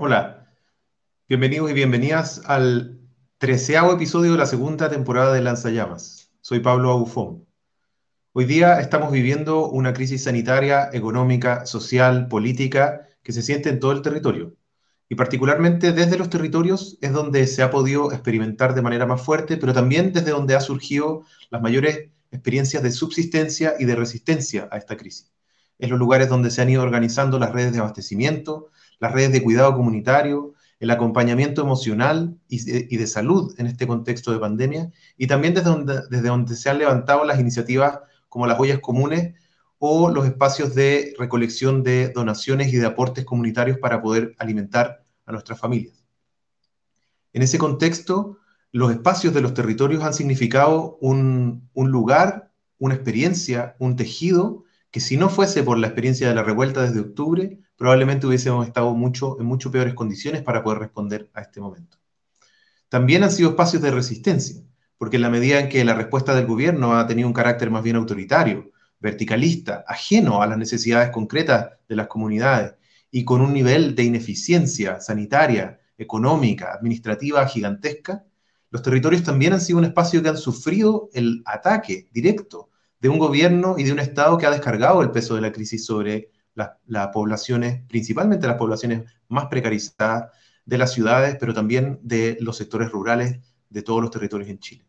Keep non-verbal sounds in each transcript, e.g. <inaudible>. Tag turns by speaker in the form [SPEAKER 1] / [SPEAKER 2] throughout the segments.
[SPEAKER 1] Hola, bienvenidos y bienvenidas al treceavo episodio de la segunda temporada de Lanzallamas. Soy Pablo Agufón. Hoy día estamos viviendo una crisis sanitaria, económica, social, política que se siente en todo el territorio. Y particularmente desde los territorios es donde se ha podido experimentar de manera más fuerte, pero también desde donde ha surgido las mayores experiencias de subsistencia y de resistencia a esta crisis. Es los lugares donde se han ido organizando las redes de abastecimiento, las redes de cuidado comunitario, el acompañamiento emocional y de, salud en este contexto de pandemia, y también desde donde, desde donde se han levantado las iniciativas como las ollas comunes o los espacios de recolección de donaciones y de aportes comunitarios para poder alimentar a nuestras familias. En ese contexto, los espacios de los territorios han significado un, un lugar, una experiencia, un tejido que si no fuese por la experiencia de la revuelta desde octubre, probablemente hubiésemos estado mucho, en mucho peores condiciones para poder responder a este momento. También han sido espacios de resistencia, porque en la medida en que la respuesta del gobierno ha tenido un carácter más bien autoritario, verticalista, ajeno a las necesidades concretas de las comunidades y con un nivel de ineficiencia sanitaria, económica, administrativa gigantesca, los territorios también han sido un espacio que han sufrido el ataque directo de un gobierno y de un Estado que ha descargado el peso de la crisis sobre las poblaciones, principalmente las poblaciones más precarizadas de las ciudades, pero también de los sectores rurales de todos los territorios en Chile.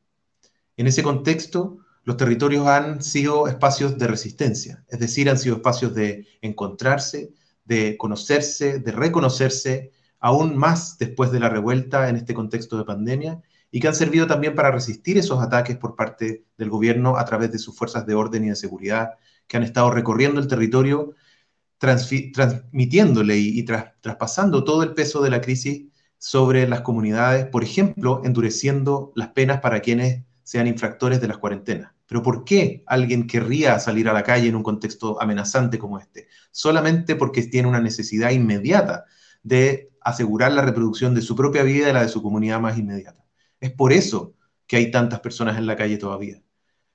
[SPEAKER 1] En ese contexto, los territorios han sido espacios de resistencia, es decir, han sido espacios de encontrarse, de conocerse, de reconocerse, aún más después de la revuelta en este contexto de pandemia, y que han servido también para resistir esos ataques por parte del gobierno a través de sus fuerzas de orden y de seguridad que han estado recorriendo el territorio, transmitiéndole y, traspasando todo el peso de la crisis sobre las comunidades, por ejemplo, endureciendo las penas para quienes sean infractores de las cuarentenas. Pero ¿por qué alguien querría salir a la calle en un contexto amenazante como este? Solamente porque tiene una necesidad inmediata de asegurar la reproducción de su propia vida y la de su comunidad más inmediata. Es por eso que hay tantas personas en la calle todavía.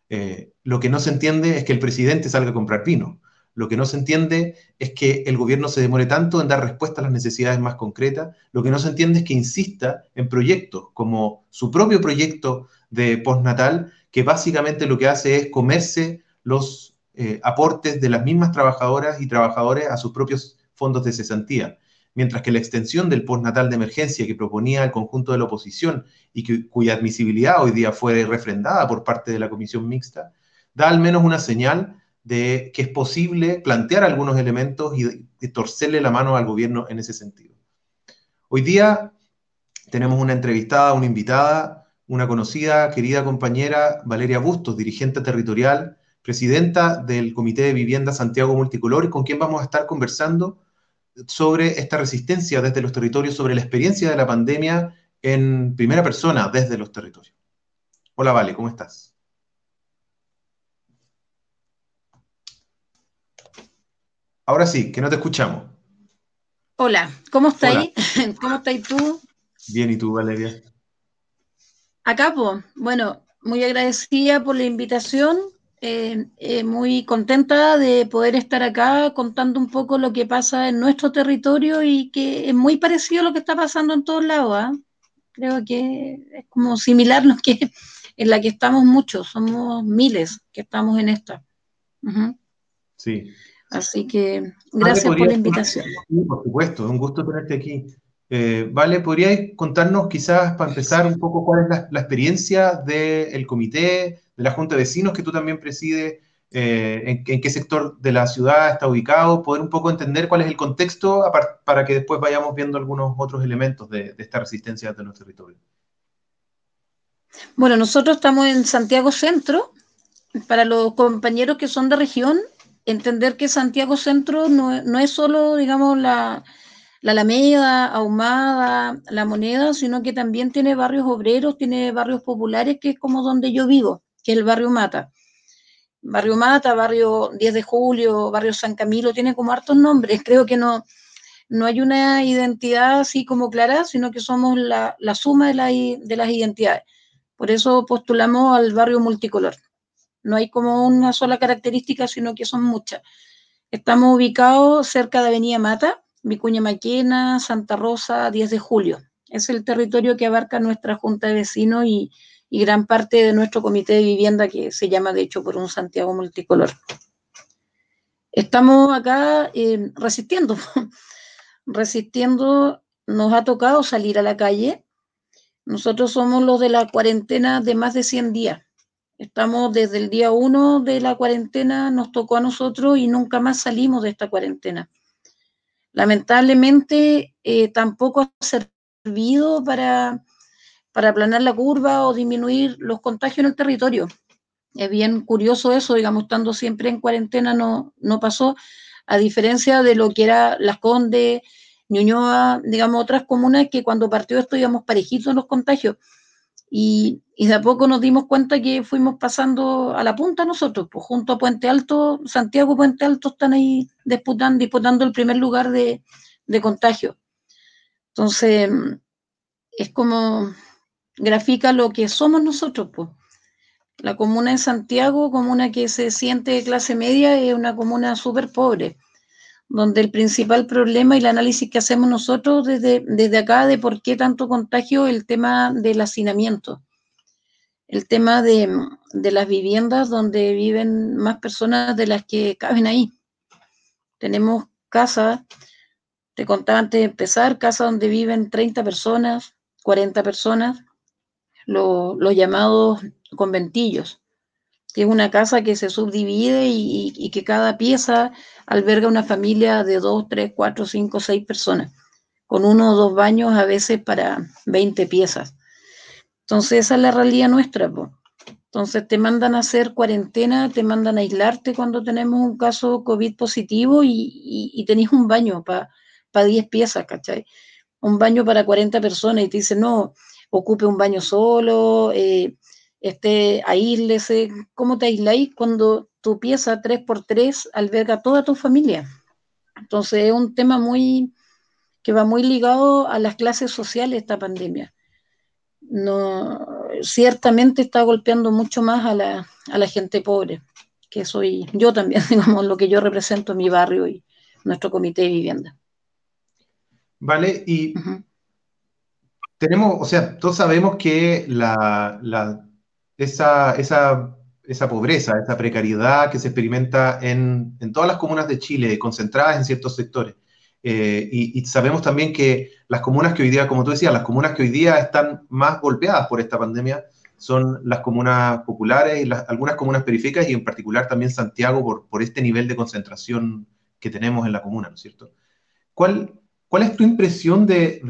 [SPEAKER 1] Eh, lo que no se entiende es que el presidente salga a comprar vino. Lo que no se entiende es que el gobierno se demore tanto en dar respuesta a las necesidades más concretas. Lo que no se entiende es que insista en proyectos como su propio proyecto de postnatal, que básicamente lo que hace es comerse los eh, aportes de las mismas trabajadoras y trabajadores a sus propios fondos de cesantía mientras que la extensión del postnatal de emergencia que proponía el conjunto de la oposición y cuya admisibilidad hoy día fue refrendada por parte de la comisión mixta, da al menos una señal de que es posible plantear algunos elementos y, torcerle la mano al gobierno en ese sentido. Hoy día tenemos una entrevistada, una invitada, una conocida, querida compañera, Valeria Bustos, dirigente territorial, presidenta del Comité de Vivienda Santiago Multicolor, con quien vamos a estar conversando sobre esta resistencia desde los territorios, sobre la experiencia de la pandemia en primera persona desde los territorios. Hola, Vale, ¿cómo estás? Ahora sí, que no te escuchamos.
[SPEAKER 2] Hola, ¿cómo estáis? <laughs> ¿Cómo estáis tú?
[SPEAKER 1] Bien, ¿y tú, Valeria?
[SPEAKER 2] Acá, bueno, muy agradecida por la invitación eh, eh, muy contenta de poder estar acá contando un poco lo que pasa en nuestro territorio y que es muy parecido a lo que está pasando en todos lados. ¿ah? Creo que es como similar lo <laughs> que en la que estamos muchos, somos miles que estamos en esta.
[SPEAKER 1] Sí.
[SPEAKER 2] Así que gracias por la invitación.
[SPEAKER 1] Sí, por supuesto, es un gusto tenerte aquí. Eh, vale, ¿podríais contarnos quizás para empezar un poco cuál es la, experiencia del comité, de la Junta de Vecinos que tú también presides, eh, en, qué sector de la ciudad está ubicado, poder un poco entender cuál es el contexto para que después vayamos viendo algunos otros elementos de, esta resistencia de nuestro territorio.
[SPEAKER 2] Bueno, nosotros estamos en Santiago Centro. Para los compañeros que son de región, entender que Santiago Centro no, no es solo, digamos, la, la Alameda, Ahumada, La Moneda, sino que también tiene barrios obreros, tiene barrios populares, que es como donde yo vivo, que es el barrio Mata. Barrio Mata, barrio 10 de Julio, barrio San Camilo, tiene como hartos nombres. Creo que no, no hay una identidad así como clara, sino que somos la, suma de, de las identidades. Por eso postulamos al barrio multicolor. No hay como una sola característica, sino que son muchas. Estamos ubicados cerca de Avenida Mata, Vicuña Maquena, Santa Rosa, 10 de julio. Es el territorio que abarca nuestra Junta de Vecinos y, y gran parte de nuestro comité de vivienda que se llama de hecho por un Santiago multicolor. Estamos acá eh, resistiendo, <laughs> resistiendo, nos ha tocado salir a la calle. Nosotros somos los de la cuarentena de más de 100 días. Estamos desde el día 1 de la cuarentena, nos tocó a nosotros y nunca más salimos de esta cuarentena. Lamentablemente eh, tampoco ha servido para para aplanar la curva o disminuir los contagios en el territorio. Es bien curioso eso, digamos, estando siempre en cuarentena no, no pasó, a diferencia de lo que era Las Condes, Ñuñoa, digamos, otras comunas que cuando partió esto íbamos parejitos en los contagios. Y, y, de a poco nos dimos cuenta que fuimos pasando a la punta nosotros, pues junto a Puente Alto, Santiago y Puente Alto están ahí disputando, disputando el primer lugar de, de contagio. Entonces, es como, grafica lo que somos nosotros. Pues. La comuna de Santiago, comuna que se siente de clase media, es una comuna súper pobre, donde el principal problema y el análisis que hacemos nosotros desde, desde acá de por qué tanto contagio, el tema del hacinamiento, el tema de, de las viviendas donde viven más personas de las que caben ahí. Tenemos casas, te contaba antes de empezar, casas donde viven 30 personas, 40 personas, los llamados conventillos, que es una casa que se subdivide y, que cada pieza alberga una familia de dos, tres, cuatro, cinco, seis personas, con uno o dos baños a veces para 20 piezas. Entonces esa es la realidad nuestra. Entonces te mandan a hacer cuarentena, te mandan a aislarte cuando tenemos un caso COVID positivo y, y, tenés un baño para pa 10 piezas, ¿cachai? Un baño para 40 personas y te dicen, no, ocupe un baño solo, eh, este, aíslese. ¿Cómo te aisláis cuando tu pieza 3x3 alberga toda tu familia? Entonces es un tema muy que va muy ligado a las clases sociales esta pandemia. No, ciertamente está golpeando mucho más a la, a la gente pobre, que soy yo también, <laughs> digamos, lo que yo represento en mi barrio y nuestro comité de vivienda.
[SPEAKER 1] Vale, y tenemos, o sea, todos sabemos que la, esa, esa, esa, pobreza, esa precariedad que se experimenta en, en, todas las comunas de Chile, concentradas en ciertos sectores. Eh, y, sabemos también que las comunas que hoy día, como tú decías, las comunas que hoy día están más golpeadas por esta pandemia son las comunas populares y las, algunas comunas periféricas y en particular también Santiago por, por este nivel de concentración que tenemos en la comuna, ¿no es cierto? ¿Cuál, ¿Cuál es tu impresión de,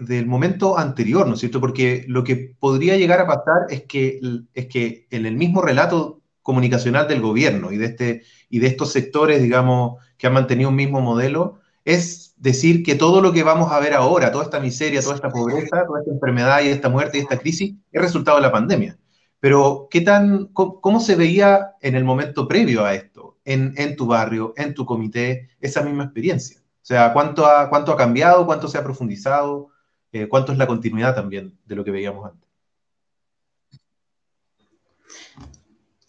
[SPEAKER 1] del momento anterior, ¿no es cierto? Porque lo que podría llegar a pasar es que, es que en el mismo relato comunicacional del gobierno y de, este, y de estos sectores, digamos, que han mantenido un mismo modelo, es decir que todo lo que vamos a ver ahora, toda esta miseria, toda esta pobreza, toda esta enfermedad y esta muerte y esta crisis, es resultado de la pandemia. Pero, ¿qué tan, cómo, se veía en el momento previo a esto, en, en tu barrio, en tu comité, esa misma experiencia? O sea, ¿cuánto ha, cuánto ha cambiado? ¿Cuánto se ha profundizado? Eh, ¿Cuánto es la continuidad también de lo que veíamos antes?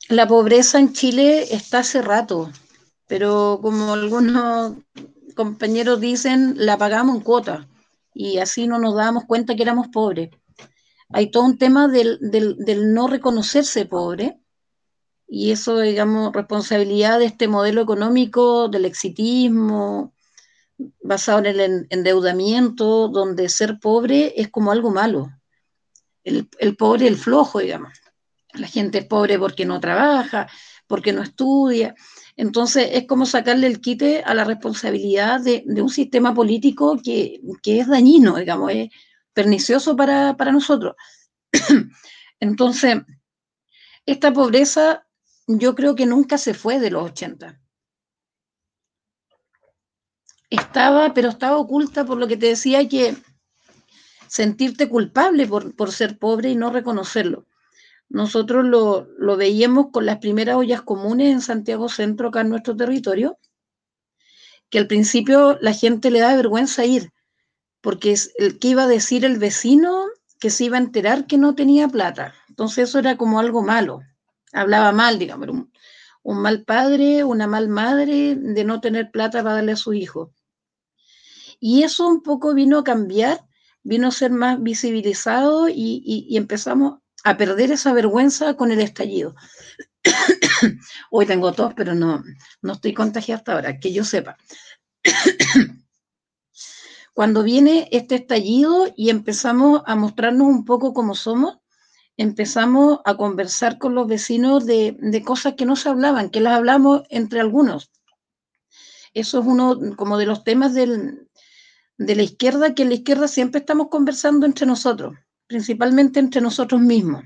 [SPEAKER 2] La pobreza en Chile está hace rato, pero como algunos compañeros dicen, la pagamos en cuota y así no nos dábamos cuenta que éramos pobres. Hay todo un tema del, del, del no reconocerse pobre y eso, digamos, responsabilidad de este modelo económico, del exitismo, basado en el endeudamiento, donde ser pobre es como algo malo. El, el pobre, el flojo, digamos. La gente es pobre porque no trabaja, porque no estudia. Entonces es como sacarle el quite a la responsabilidad de, de un sistema político que, que, es dañino, digamos, es pernicioso para, para nosotros. <clears throat> Entonces, esta pobreza yo creo que nunca se fue de los 80 estaba, pero estaba oculta por lo que te decía que sentirte culpable por, ser pobre y no reconocerlo. Nosotros lo, lo, veíamos con las primeras ollas comunes en Santiago Centro, acá en nuestro territorio, que al principio la gente le da vergüenza ir, porque es el que iba a decir el vecino que se iba a enterar que no tenía plata. Entonces eso era como algo malo, hablaba mal, digamos, un, mal padre, una mal madre de no tener plata para darle a su hijo. Y eso un poco vino a cambiar, vino a ser más visibilizado y, empezamos a perder esa vergüenza con el estallido. <coughs> Hoy tengo tos, pero no, no estoy contagiada hasta ahora, que yo sepa. <coughs> Cuando viene este estallido y empezamos a mostrarnos un poco cómo somos, empezamos a conversar con los vecinos de, cosas que no se hablaban, que las hablamos entre algunos. Eso es uno como de los temas de la izquierda, que en la izquierda siempre estamos conversando entre nosotros, principalmente entre nosotros mismos.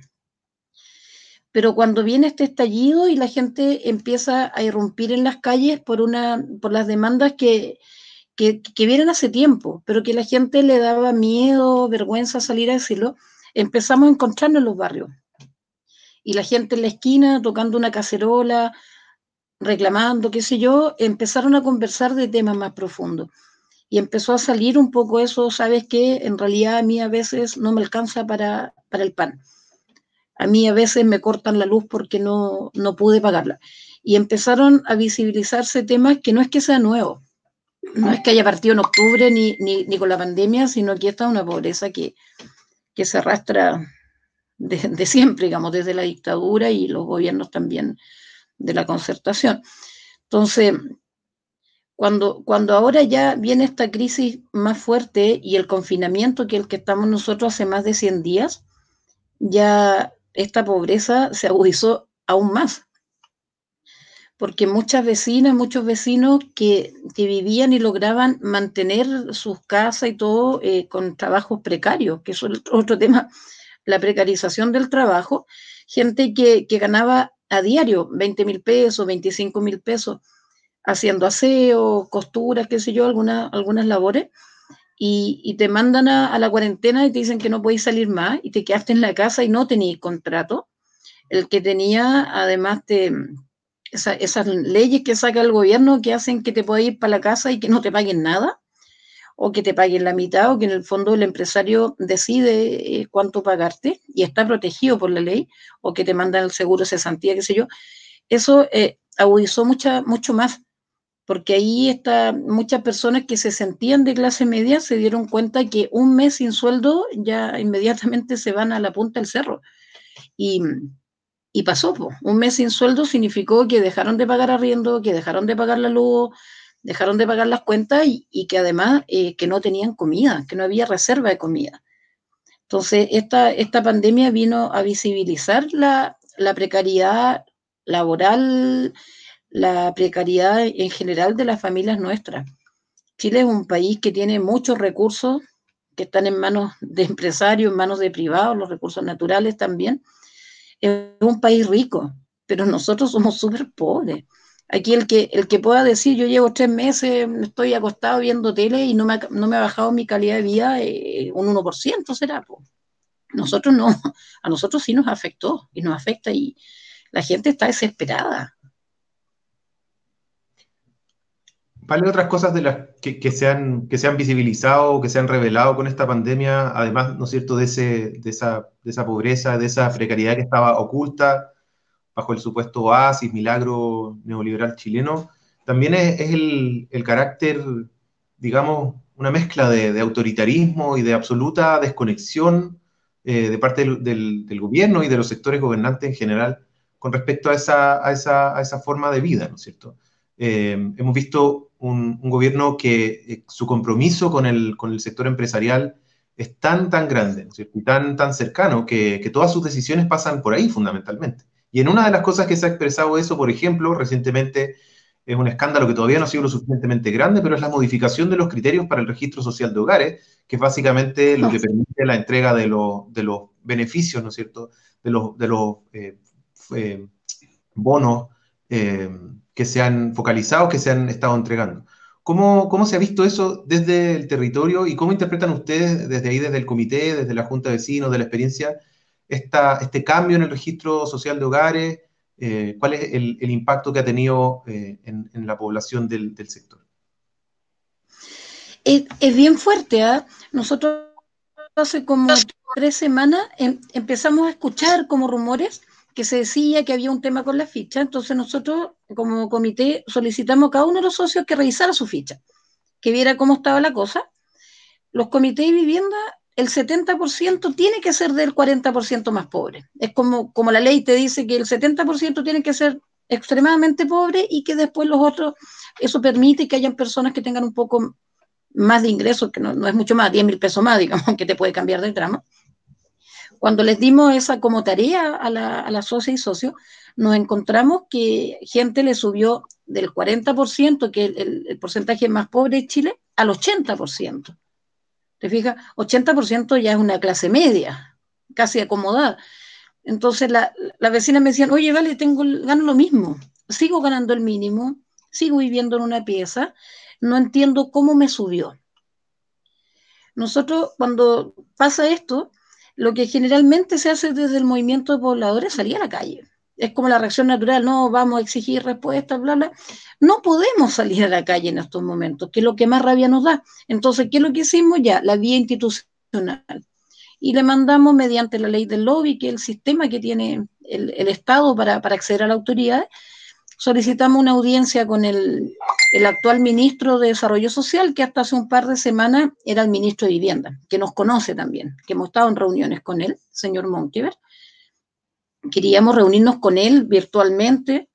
[SPEAKER 2] Pero cuando viene este estallido y la gente empieza a irrumpir en las calles por, una, por las demandas que, que, que vienen hace tiempo, pero que la gente le daba miedo, vergüenza salir a decirlo, empezamos a encontrarnos en los barrios. Y la gente en la esquina tocando una cacerola, reclamando, qué sé yo, empezaron a conversar de temas más profundos. Y empezó a salir un poco eso, ¿sabes qué? En realidad a mí a veces no me alcanza para, para el pan. A mí a veces me cortan la luz porque no, no pude pagarla. Y empezaron a visibilizarse temas que no es que sea nuevo, no es que haya partido en octubre ni, ni, ni con la pandemia, sino que esta es una pobreza que, que se arrastra de, siempre, digamos, desde la dictadura y los gobiernos también de la concertación. Entonces, cuando, cuando ahora ya viene esta crisis más fuerte y el confinamiento que el que estamos nosotros hace más de 100 días, ya esta pobreza se agudizó aún más porque muchas vecinas, muchos vecinos que, vivían y lograban mantener sus casas y todo eh, con trabajos precarios, que es otro tema, la precarización del trabajo, gente que, ganaba a diario 20 mil pesos, 25 mil pesos, haciendo aseo, costuras, qué sé yo, algunas, labores, y, te mandan a, a, la cuarentena y te dicen que no podéis salir más y te quedaste en la casa y no tenías contrato. El que tenía, además, te esas leyes que saca el gobierno que hacen que te puedas ir para la casa y que no te paguen nada, o que te paguen la mitad, o que en el fondo el empresario decide eh, cuánto pagarte y está protegido por la ley, o que te mandan el seguro cesantía, qué sé yo, eso eh, agudizó mucha, mucho más, porque ahí está, muchas personas que se sentían de clase media se dieron cuenta que un mes sin sueldo ya inmediatamente se van a la punta del cerro. Y, y pasó, un mes sin sueldo significó que dejaron de pagar arriendo, que dejaron de pagar la luz, dejaron de pagar las cuentas y, que además eh, que no tenían comida, que no había reserva de comida. Entonces, esta, esta pandemia vino a visibilizar la, la precariedad laboral, la precariedad en general de las familias nuestras. Chile es un país que tiene muchos recursos que están en manos de empresarios, en manos de privados, los recursos naturales también, es un país rico, pero nosotros somos súper pobres. Aquí el que, el que pueda decir, yo llevo tres meses, estoy acostado viendo tele y no me ha, no me ha bajado mi calidad de vida, eh, un 1% será. Nosotros no, <laughs> a nosotros sí nos afectó y nos afecta y la gente está desesperada.
[SPEAKER 1] ¿Vale otras cosas de las que, que, se han, que se han visibilizado, que se han revelado con esta pandemia, además, ¿no es cierto?, de, ese, de, esa, de esa pobreza, de esa precariedad que estaba oculta bajo el supuesto oasis, milagro neoliberal chileno, también es, el, el, carácter, digamos, una mezcla de, autoritarismo y de absoluta desconexión eh, de parte del, del, gobierno y de los sectores gobernantes en general con respecto a esa, a esa, a esa forma de vida, ¿no es cierto? Eh, hemos visto un, gobierno que eh, su compromiso con el, con el sector empresarial es tan, tan grande y tan, tan cercano que, todas sus decisiones pasan por ahí fundamentalmente. Y en una de las cosas que se ha expresado eso, por ejemplo, recientemente es un escándalo que todavía no ha sido lo suficientemente grande, pero es la modificación de los criterios para el registro social de hogares, que es básicamente lo que permite la entrega de, de los beneficios, ¿no es cierto?, de los, de los eh, bonos que se han focalizado, que se han estado entregando. ¿Cómo, ¿Cómo, se ha visto eso desde el territorio y cómo interpretan ustedes desde ahí, desde el comité, desde la Junta de Vecinos, de la experiencia, esta, este cambio en el registro social de hogares? Eh, ¿Cuál es el, impacto que ha tenido eh, en, la población del, del sector?
[SPEAKER 2] Es, es, bien fuerte. ¿eh? Nosotros hace como tres semanas em, empezamos a escuchar como rumores que se decía que había un tema con la ficha, entonces nosotros como comité solicitamos a cada uno de los socios que revisara su ficha. que viera cómo estaba la cosa, los comités de vivienda, el 70% tiene que ser del 40% más pobre. Es como, como la ley te dice que el 70% tiene que ser extremadamente pobre y que después los otros, eso permite que hayan personas que tengan un poco más de ingresos, que no, no es mucho más, 10 mil pesos más, <laughs> digamos, que te puede cambiar de tramo. Cuando les dimos esa como tarea a la, a la socia y socio, nos encontramos que gente le subió del 40%, que es el, porcentaje más pobre de Chile, al 80%. ¿Te fijas? 80% ya es una clase media, casi acomodada. Entonces la, la vecina me decían, oye, vale, tengo, gano lo mismo, sigo ganando el mínimo, sigo viviendo en una pieza, no entiendo cómo me subió. Nosotros, cuando pasa esto, lo que generalmente se hace desde el movimiento de pobladores es salir a la calle. Es como la reacción natural, no vamos a exigir respuestas, bla, bla. No podemos salir a la calle en estos momentos, que es lo que más rabia nos da. Entonces, ¿qué es lo que hicimos ya? La vía institucional. Y le mandamos mediante la ley del lobby, que es el sistema que tiene el, Estado para, acceder a la autoridad, solicitamos una audiencia con el, actual ministro de Desarrollo Social, que hasta hace un par de semanas era el ministro de Vivienda, que nos conoce también, que hemos estado en reuniones con él, señor Montiver. Queríamos reunirnos con él virtualmente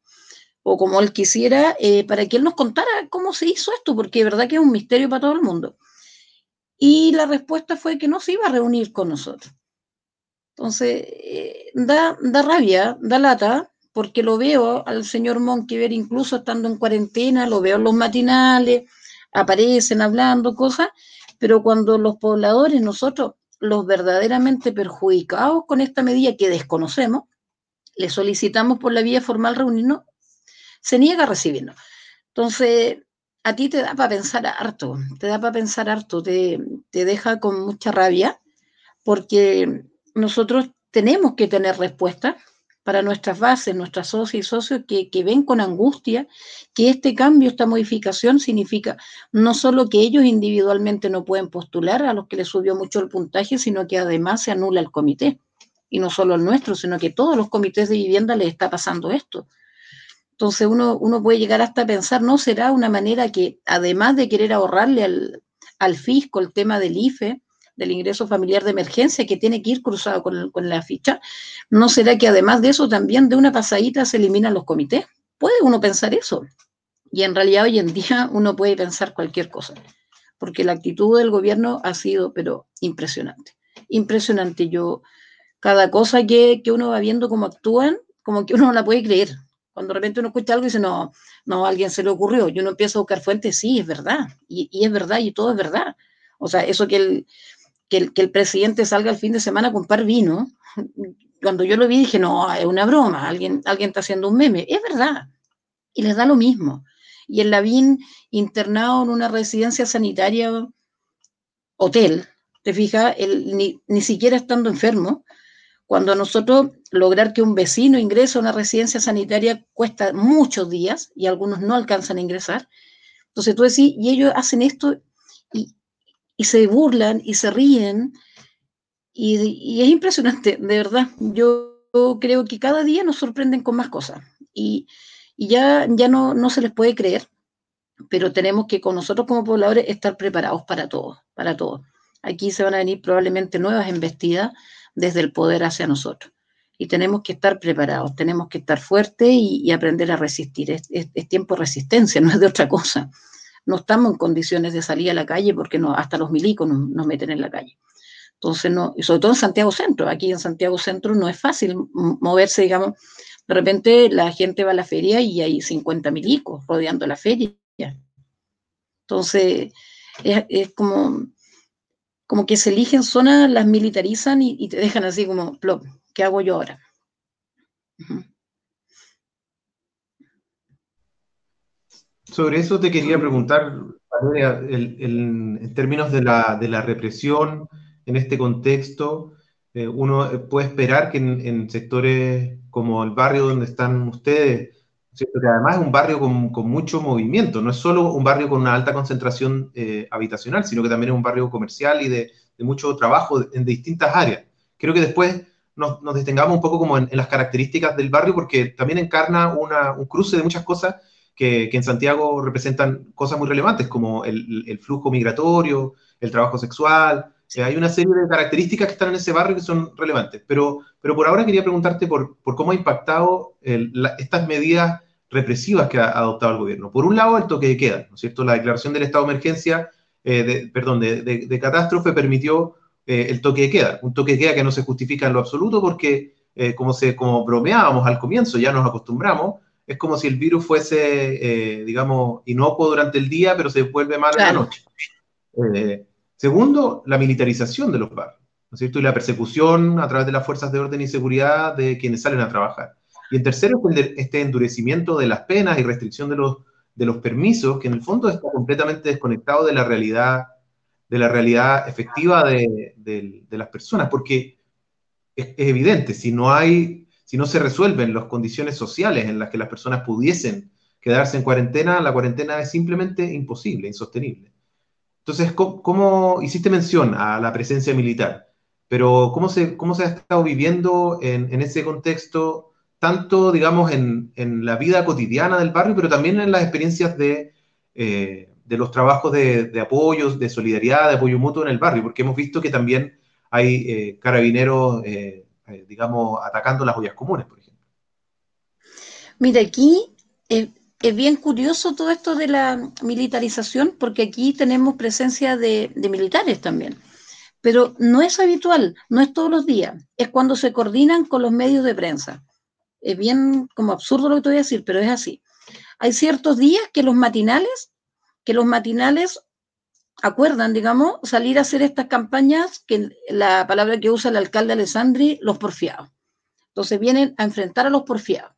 [SPEAKER 2] o como él quisiera, eh, para que él nos contara cómo se hizo esto, porque de verdad que es un misterio para todo el mundo. Y la respuesta fue que no se iba a reunir con nosotros. Entonces, eh, da, da rabia, da lata, porque lo veo al señor Monquiver incluso estando en cuarentena, lo veo en los matinales, aparecen hablando cosas, pero cuando los pobladores, nosotros, los verdaderamente perjudicados con esta medida que desconocemos, le solicitamos por la vía formal reunirnos, se niega a recibirnos. Entonces, a ti te da para pensar harto, te da para pensar harto, te, te deja con mucha rabia, porque nosotros tenemos que tener respuesta para nuestras bases, nuestras socios y socios que, que, ven con angustia que este cambio, esta modificación significa no solo que ellos individualmente no pueden postular a los que les subió mucho el puntaje, sino que además se anula el comité. Y no solo el nuestro, sino que todos los comités de vivienda les está pasando esto. Entonces uno, uno puede llegar hasta pensar, ¿no será una manera que además de querer ahorrarle al, al fisco el tema del IFE, del ingreso familiar de emergencia que tiene que ir cruzado con, con, la ficha, ¿no será que además de eso también de una pasadita se eliminan los comités? Puede uno pensar eso. Y en realidad hoy en día uno puede pensar cualquier cosa, porque la actitud del gobierno ha sido, pero impresionante. Impresionante. Yo, cada cosa que, que uno va viendo cómo actúan, como que uno no la puede creer. Cuando de repente uno escucha algo y dice, no, no, alguien se le ocurrió. Y uno empieza a buscar fuentes, sí, es verdad. Y, y es verdad, y todo es verdad. O sea, eso que el, que el, que el, presidente salga el fin de semana a comprar vino, <laughs> cuando yo lo vi dije, no, es una broma, alguien, alguien está haciendo un meme. Es verdad. Y les da lo mismo. Y el Lavín internado en una residencia sanitaria, hotel, te fijas, ni, ni siquiera estando enfermo, cuando nosotros lograr que un vecino ingrese a una residencia sanitaria cuesta muchos días y algunos no alcanzan a ingresar. Entonces tú decís, y ellos hacen esto y, y se burlan y se ríen. Y, y, es impresionante, de verdad. Yo creo que cada día nos sorprenden con más cosas. Y, y ya, ya no, no se les puede creer, pero tenemos que con nosotros como pobladores estar preparados para todo, para todo. Aquí se van a venir probablemente nuevas embestidas desde el poder hacia nosotros. Y tenemos que estar preparados, tenemos que estar fuertes y, y aprender a resistir. Es, es, es tiempo de resistencia, <laughs> no es de otra cosa no estamos en condiciones de salir a la calle porque no, hasta los milicos nos, nos meten en la calle. Entonces, no, y sobre todo en Santiago Centro, aquí en Santiago Centro no es fácil moverse, digamos, de repente la gente va a la feria y hay 50 milicos rodeando la feria. Entonces, es, es como, como que se eligen zonas, las militarizan y, te dejan así como, ¿qué hago yo ahora?
[SPEAKER 1] Sobre eso te quería preguntar, Valeria, en términos de la, de la, represión en este contexto, eh, uno puede esperar que en, sectores como el barrio donde están ustedes, ¿cierto? que además es un barrio con, con, mucho movimiento, no es solo un barrio con una alta concentración eh, habitacional, sino que también es un barrio comercial y de, de mucho trabajo en distintas áreas. Creo que después nos, nos detengamos un poco como en, en, las características del barrio, porque también encarna una, un cruce de muchas cosas que, en Santiago representan cosas muy relevantes como el, flujo migratorio, el trabajo sexual. Eh, hay una serie de características que están en ese barrio que son relevantes. Pero, pero por ahora quería preguntarte por, por cómo ha impactado estas medidas represivas que ha adoptado el gobierno. Por un lado, el toque de queda, ¿no es cierto? La declaración del estado de emergencia, eh, de, perdón, de, de, catástrofe permitió eh, el toque de queda. Un toque de queda que no se justifica en lo absoluto porque, como, se, como bromeábamos al comienzo, ya nos acostumbramos, es como si el virus fuese, eh, digamos, inocuo durante el día, pero se vuelve malo en la noche. Eh, segundo, la militarización de los barrios, ¿no es cierto? Y la persecución a través de las fuerzas de orden y seguridad de quienes salen a trabajar. Y en tercero, este endurecimiento de las penas y restricción de los, de los permisos, que en el fondo está completamente desconectado de la realidad, de la realidad efectiva de, de las personas, porque es, es evidente, si no hay si no se resuelven las condiciones sociales en las que las personas pudiesen quedarse en cuarentena, la cuarentena es simplemente imposible, insostenible. Entonces, ¿cómo, hiciste mención a la presencia militar? Pero ¿cómo se, cómo se ha estado viviendo en, ese contexto, tanto, digamos, en, la vida cotidiana del barrio, pero también en las experiencias de, eh, los trabajos de, de, apoyo, de solidaridad, de apoyo mutuo en el barrio? Porque hemos visto que también hay eh, carabineros eh, digamos, atacando las ollas comunes, por ejemplo.
[SPEAKER 2] Mira, aquí es, bien curioso todo esto de la militarización, porque aquí tenemos presencia de, militares también. Pero no es habitual, no es todos los días, es cuando se coordinan con los medios de prensa. Es bien como absurdo lo que te voy a decir, pero es así. Hay ciertos días que los matinales, que los matinales acuerdan, digamos, salir a hacer estas campañas, que la palabra que usa el alcalde Alessandri, los porfiados. Entonces vienen a enfrentar a los porfiados.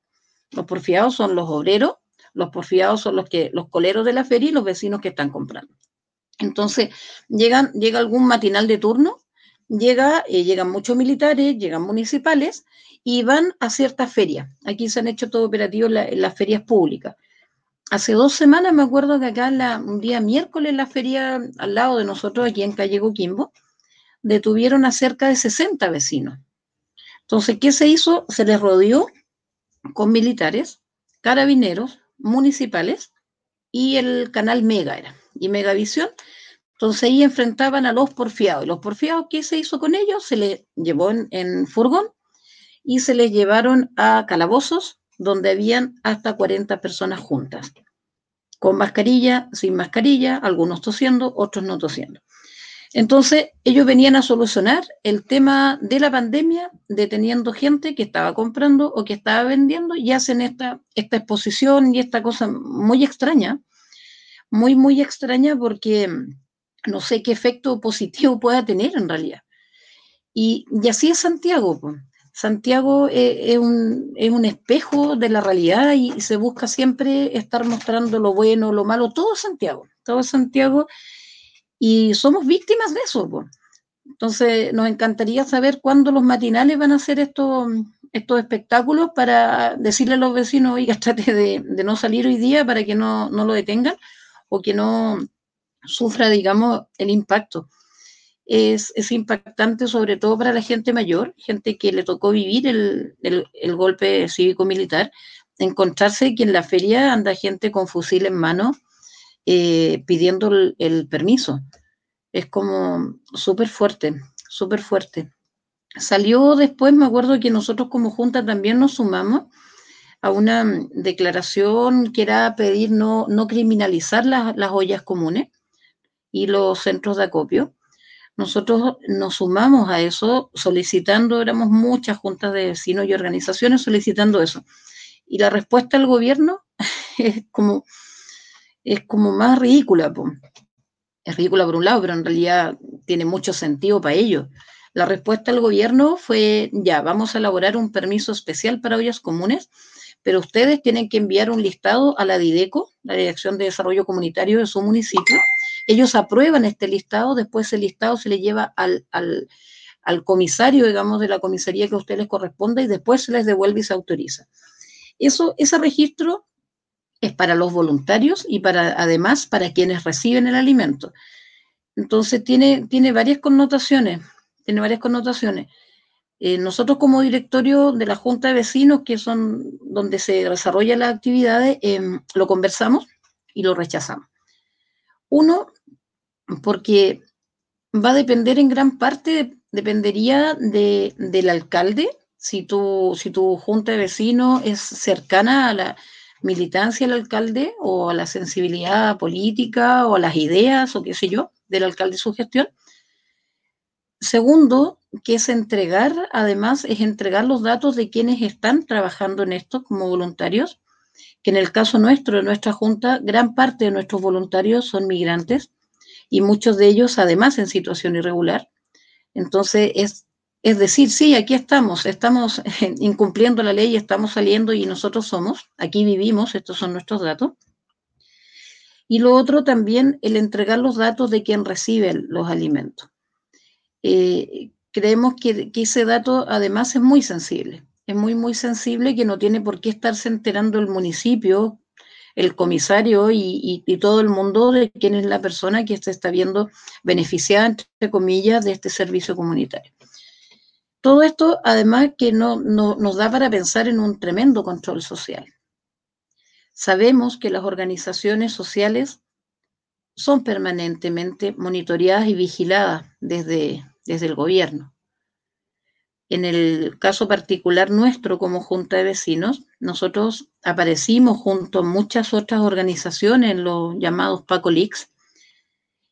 [SPEAKER 2] Los porfiados son los obreros, los porfiados son los que los coleros de la feria y los vecinos que están comprando. Entonces, llegan, llega algún matinal de turno, llega, eh, llegan muchos militares, llegan municipales y van a ciertas ferias. Aquí se han hecho todo operativo las ferias públicas hace dos semanas me acuerdo que acá un día miércoles la feria al lado de nosotros, aquí en Calle Coquimbo, detuvieron a cerca de 60 vecinos. Entonces, ¿qué se hizo? Se les rodeó con militares, carabineros, municipales y el canal Mega era, y Megavisión. Entonces ahí enfrentaban a los porfiados. ¿Y los porfiados qué se hizo con ellos? Se les llevó en furgón y se les llevaron a calabozos donde habían hasta 40 personas juntas, con mascarilla, sin mascarilla, algunos tosiendo, otros no tosiendo. Entonces, ellos venían a solucionar el tema de la pandemia, deteniendo gente que estaba comprando o que estaba vendiendo y hacen esta, esta exposición y esta cosa muy extraña, muy, muy extraña porque no sé qué efecto positivo pueda tener en realidad. Y, y así es Santiago. Santiago eh, es, un, espejo de la realidad y, se busca siempre estar mostrando lo bueno, lo malo, todo Santiago, todo Santiago y somos víctimas de eso. Entonces nos encantaría saber cuándo los matinales van a hacer estos, espectáculos para decirle a los vecinos, oiga, <laughs> trate de, no salir hoy día para que no, no lo detengan o que no sufra, digamos, el impacto es, impactante sobre todo para la gente mayor, gente que le tocó vivir el, golpe cívico-militar, encontrarse que en la feria anda gente con fusil en mano eh, pidiendo el, permiso. Es como súper fuerte, súper fuerte. Salió después, me acuerdo que nosotros como Junta también nos sumamos a una declaración que era pedir no, no criminalizar las ollas comunes y los centros de acopio nosotros nos sumamos a eso solicitando, éramos muchas juntas de vecinos y organizaciones solicitando eso. Y la respuesta del gobierno <laughs> es como, es como más ridícula. Es ridícula por un lado, pero en realidad tiene mucho sentido para ellos. La respuesta del gobierno fue, ya, vamos a elaborar un permiso especial para ollas comunes, pero ustedes tienen que enviar un listado a la DIDECO, la Dirección de Desarrollo Comunitario de su municipio, ellos aprueban este listado, después el listado se le lleva al, comisario, digamos, de la comisaría que a ustedes les corresponda y después se les devuelve y se autoriza. Eso, ese registro es para los voluntarios y para, además, para quienes reciben el alimento. Entonces, tiene, tiene varias connotaciones, tiene varias connotaciones. Eh, nosotros como directorio de la Junta de Vecinos, que son donde se desarrollan las actividades, em, lo conversamos y lo rechazamos. Uno, porque va a depender en gran parte, dependería de, del alcalde, si tu, si tu junta de vecinos es cercana a la militancia del alcalde o a la sensibilidad política o a las ideas o qué sé yo del alcalde y su gestión. Segundo, que es entregar, además, es entregar los datos de quienes están trabajando en esto como voluntarios, que en el caso nuestro, de nuestra junta, gran parte de nuestros voluntarios son migrantes y muchos de ellos además en situación irregular. Entonces es, decir, sí, aquí estamos, estamos <laughs> incumpliendo la ley, estamos saliendo y nosotros somos, aquí vivimos, estos son nuestros datos. Y lo otro también, el entregar los datos de quien recibe los alimentos. Eh, creemos que, ese dato además es muy sensible, es muy, muy sensible que no tiene por qué estarse enterando el municipio el comisario y, todo el mundo de quién es la persona que se está viendo beneficiada, entre comillas, de este servicio comunitario. Todo esto, además, que no, nos da para pensar en un tremendo control social. Sabemos que las organizaciones sociales son permanentemente monitoreadas y vigiladas desde, desde el gobierno. En el caso particular nuestro como Junta de Vecinos, nosotros aparecimos junto a muchas otras organizaciones en los llamados PACOLIX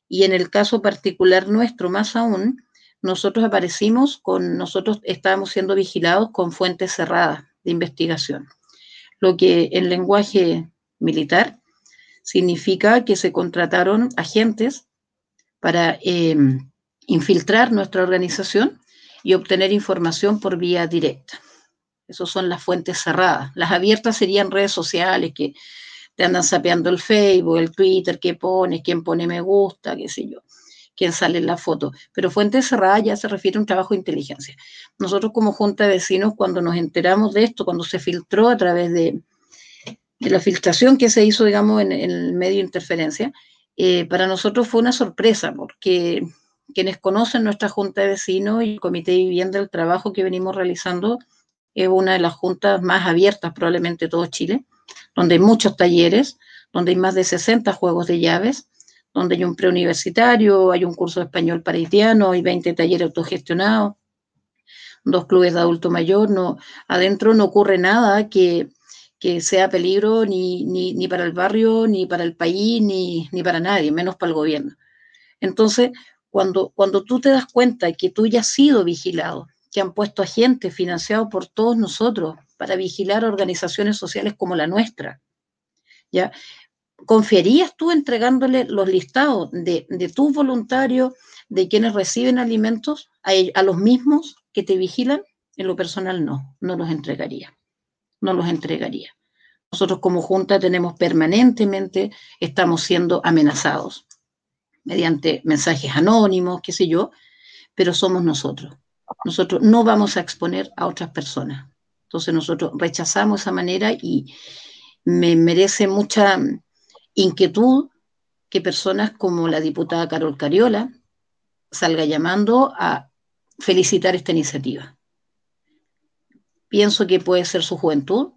[SPEAKER 2] y en el caso particular nuestro más aún, nosotros aparecimos con, nosotros estábamos siendo vigilados con fuentes cerradas de investigación, lo que en lenguaje militar significa que se contrataron agentes para eh, infiltrar nuestra organización y obtener información por vía directa. Esas son las fuentes cerradas. Las abiertas serían redes sociales que te andan sapeando el Facebook, el Twitter, qué pones, quién pone me gusta, qué sé yo, quién sale en la foto. Pero fuentes cerradas ya se refiere a un trabajo de inteligencia. Nosotros como Junta de Vecinos, cuando nos enteramos de esto, cuando se filtró a través de, la filtración que se hizo, digamos, en, el medio de interferencia, eh, para nosotros fue una sorpresa, porque quienes conocen nuestra Junta de Vecinos y el Comité de Vivienda, el trabajo que venimos realizando es una de las juntas más abiertas probablemente de todo Chile, donde hay muchos talleres, donde hay más de 60 juegos de llaves, donde hay un preuniversitario, hay un curso de español para haitianos, hay 20 talleres autogestionados, dos clubes de adulto mayor, no, adentro no ocurre nada que, que sea peligro ni, ni, ni, para el barrio, ni para el país, ni, ni para nadie, menos para el gobierno. Entonces, cuando, cuando tú te das cuenta que tú ya has sido vigilado, que han puesto a gente financiado por todos nosotros para vigilar organizaciones sociales como la nuestra, ¿ya? ¿Confiarías tú entregándole los listados de, de tus voluntarios, de quienes reciben alimentos, a, a los mismos que te vigilan? En lo personal no, no los entregaría, no los entregaría. Nosotros como Junta tenemos permanentemente, estamos siendo amenazados mediante mensajes anónimos, qué sé yo, pero somos nosotros. Nosotros no vamos a exponer a otras personas. Entonces nosotros rechazamos esa manera y me merece mucha inquietud que personas como la diputada Carol Cariola salga llamando a felicitar esta iniciativa. Pienso que puede ser su juventud,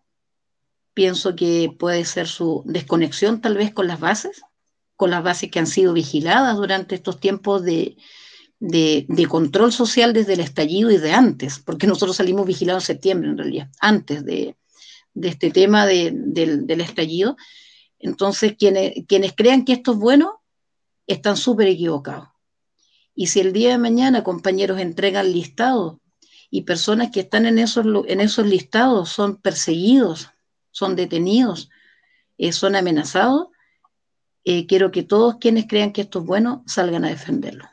[SPEAKER 2] pienso que puede ser su desconexión tal vez con las bases, con las bases que han sido vigiladas durante estos tiempos de, control social desde el estallido y de antes, porque nosotros salimos vigilados en septiembre en realidad, antes de, este tema del, estallido. Entonces, quienes, quienes crean que esto es bueno, están súper equivocados. Y si el día de mañana compañeros entregan listados y personas que están en esos, en esos listados son perseguidos, son detenidos, eh, son amenazados, eh, quiero que todos quienes crean que esto es bueno salgan a defenderlo.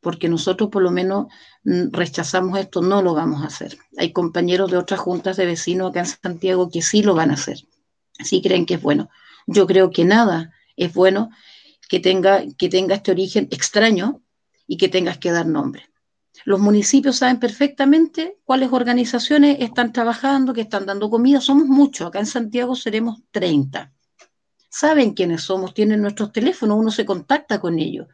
[SPEAKER 2] Porque nosotros por lo menos mm, rechazamos esto, no lo vamos a hacer. Hay compañeros de otras juntas de vecinos acá en Santiago que sí lo van a hacer, sí creen que es bueno. Yo creo que nada es bueno que tenga, que tenga este origen extraño y que tengas que dar nombre. Los municipios saben perfectamente cuáles organizaciones están trabajando, que están dando comida. Somos muchos, acá en Santiago seremos 30 saben quiénes somos, tienen nuestros teléfonos, uno se contacta con ellos.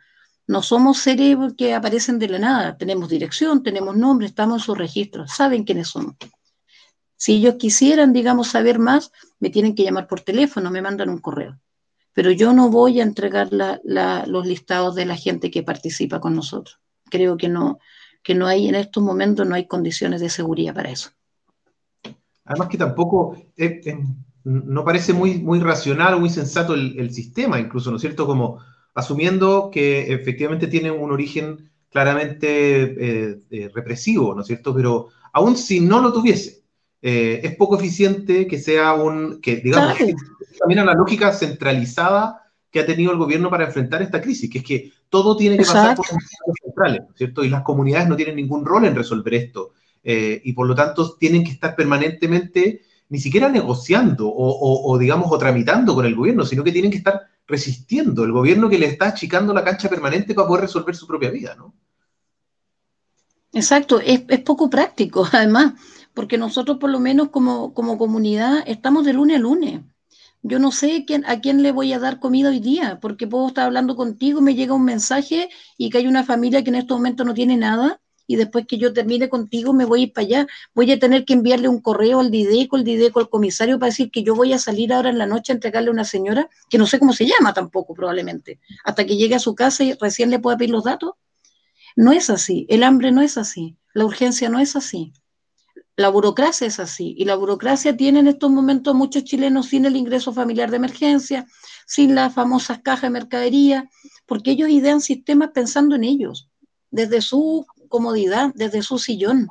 [SPEAKER 2] No somos seres que aparecen de la nada. Tenemos dirección, tenemos nombre, estamos en sus registros, saben quiénes somos. Si ellos quisieran, digamos, saber más, me tienen que llamar por teléfono, me mandan un correo. Pero yo no voy a entregar los listados de la gente que participa con nosotros. Creo que no, que no hay en estos momentos, no hay condiciones de seguridad para eso.
[SPEAKER 1] Además que tampoco no parece muy, muy racional o muy sensato el, sistema, incluso, ¿no es cierto? Como asumiendo que efectivamente tiene un origen claramente eh, eh, represivo, ¿no es cierto? Pero aún si no lo tuviese, eh, es poco eficiente que sea un, que digamos, también a la lógica centralizada que ha tenido el gobierno para enfrentar esta crisis, que es que todo tiene que pasar por los centrales, ¿no es cierto? Y las comunidades no tienen ningún rol en resolver esto. y por lo tanto tienen que estar permanentemente ni siquiera negociando o, digamos, o tramitando con el gobierno, sino que tienen que estar resistiendo el gobierno que le está achicando la cancha permanente para poder resolver su propia vida, ¿no?
[SPEAKER 2] Exacto, es, poco práctico, <laughs> además, porque nosotros por lo menos como, como comunidad estamos de lunes a lunes. Yo no sé quién, a quién le voy a dar comida hoy día, porque puedo estar hablando contigo, me llega un mensaje y que hay una familia que en este momento no tiene nada y después que yo termine contigo me voy a ir para allá. Voy a tener que enviarle un correo al Dideco, el Dideco al comisario para decir que yo voy a salir ahora en la noche a entregarle a una señora que no sé cómo se llama tampoco probablemente, hasta que llegue a su casa y recién le pueda pedir los datos. No es así, el hambre no es así, la urgencia no es así. La burocracia es así y la burocracia tiene en estos momentos muchos chilenos sin el ingreso familiar de emergencia, sin las famosas cajas de mercadería, porque ellos idean sistemas pensando en ellos, desde su comodidad desde su sillón.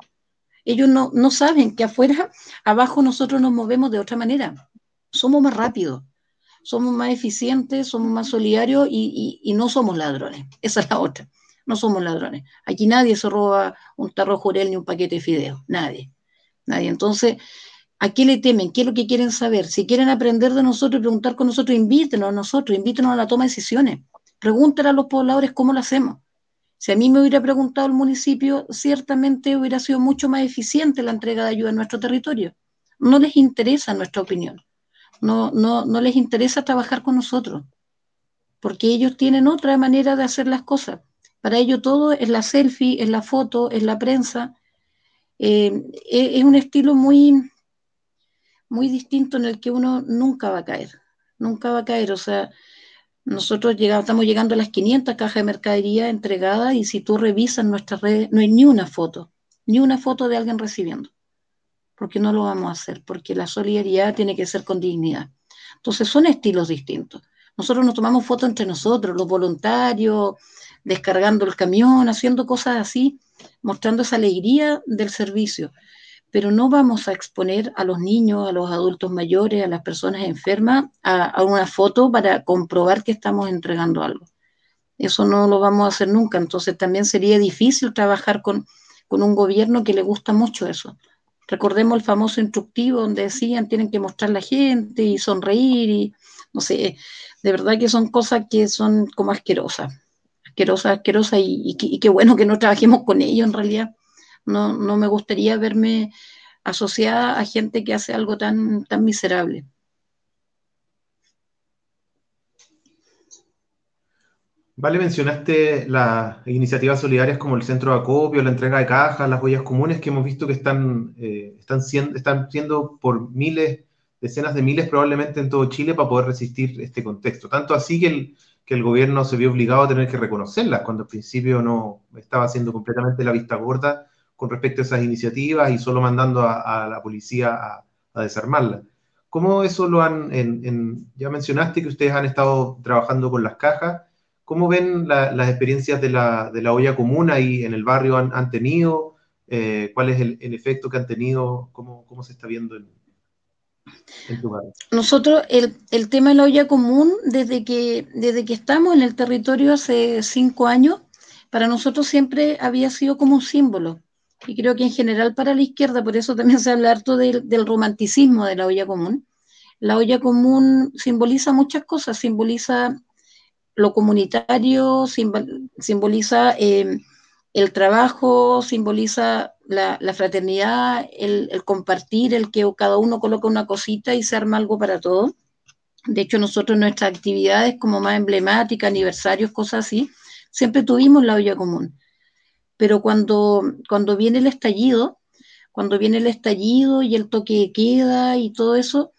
[SPEAKER 2] Ellos no, no saben que afuera, abajo nosotros nos movemos de otra manera. Somos más rápidos, somos más eficientes, somos más solidarios y, no somos ladrones. Esa es la otra. No somos ladrones. Aquí nadie se roba un tarro jurel ni un paquete de fideos. Nadie. Nadie. Entonces, ¿a qué le temen? ¿Qué es lo que quieren saber? Si quieren aprender de nosotros y preguntar con nosotros, invítenos a nosotros, invítenos a la toma de decisiones. Pregúntenle a los pobladores cómo lo hacemos. Si a mí me hubiera preguntado el municipio, ciertamente hubiera sido mucho más eficiente la entrega de ayuda en nuestro territorio. No les interesa nuestra opinión. No, no, no les interesa trabajar con nosotros, porque ellos tienen otra manera de hacer las cosas. Para ellos todo es la selfie, es la foto, es la prensa. Eh, es un estilo muy, muy distinto en el que uno nunca va a caer, nunca va a caer. O sea, nosotros llegamos, estamos llegando a las 500 cajas de mercadería entregadas y si tú revisas nuestras redes, no hay ni una foto, ni una foto de alguien recibiendo. Porque no lo vamos a hacer, porque la solidaridad tiene que ser con dignidad. Entonces son estilos distintos. Nosotros nos tomamos fotos entre nosotros, los voluntarios, descargando el camión, haciendo cosas así, mostrando esa alegría del servicio pero no vamos a exponer a los niños, a los adultos mayores, a las personas enfermas a, una foto para comprobar que estamos entregando algo. Eso no lo vamos a hacer nunca, entonces también sería difícil trabajar con, con un gobierno que le gusta mucho eso. Recordemos el famoso instructivo donde decían tienen que mostrar la gente y sonreír y no sé, de verdad que son cosas que son como asquerosas, asquerosas, asquerosas y, qué bueno que no trabajemos con ello en realidad no, no me gustaría verme asociada a gente que hace algo tan, tan miserable.
[SPEAKER 1] Vale, mencionaste las iniciativas solidarias como el centro de acopio, la entrega de cajas, las huellas comunes que hemos visto que están, eh, están, siendo, están siendo por miles, decenas de miles probablemente en todo Chile para poder resistir este contexto. Tanto así que el, que el gobierno se vio obligado a tener que reconocerlas cuando al principio no estaba haciendo completamente la vista gorda con respecto a esas iniciativas y solo mandando a, la policía a, a, desarmarlas. ¿Cómo eso lo han, ya mencionaste que ustedes han estado trabajando con las cajas, ¿cómo ven las experiencias de la, de la, olla común ahí en el barrio han, tenido? Eh, ¿Cuál es el, efecto que han tenido? ¿Cómo, cómo se está viendo en?
[SPEAKER 2] Nosotros, el, el, tema de la olla común, desde que, desde que estamos en el territorio hace cinco años, para nosotros siempre había sido como un símbolo. Y creo que en general para la izquierda, por eso también se habla harto del, romanticismo de la olla común. La olla común simboliza muchas cosas, simboliza lo comunitario, simboliza eh, el trabajo, simboliza la, fraternidad, el, compartir, el que cada uno coloca una cosita y se arma algo para todo. De hecho, nosotros nuestras actividades como más emblemáticas, aniversarios, cosas así, siempre tuvimos la olla común. Pero cuando, cuando viene el estallido, cuando viene el estallido y el toque de queda y todo eso,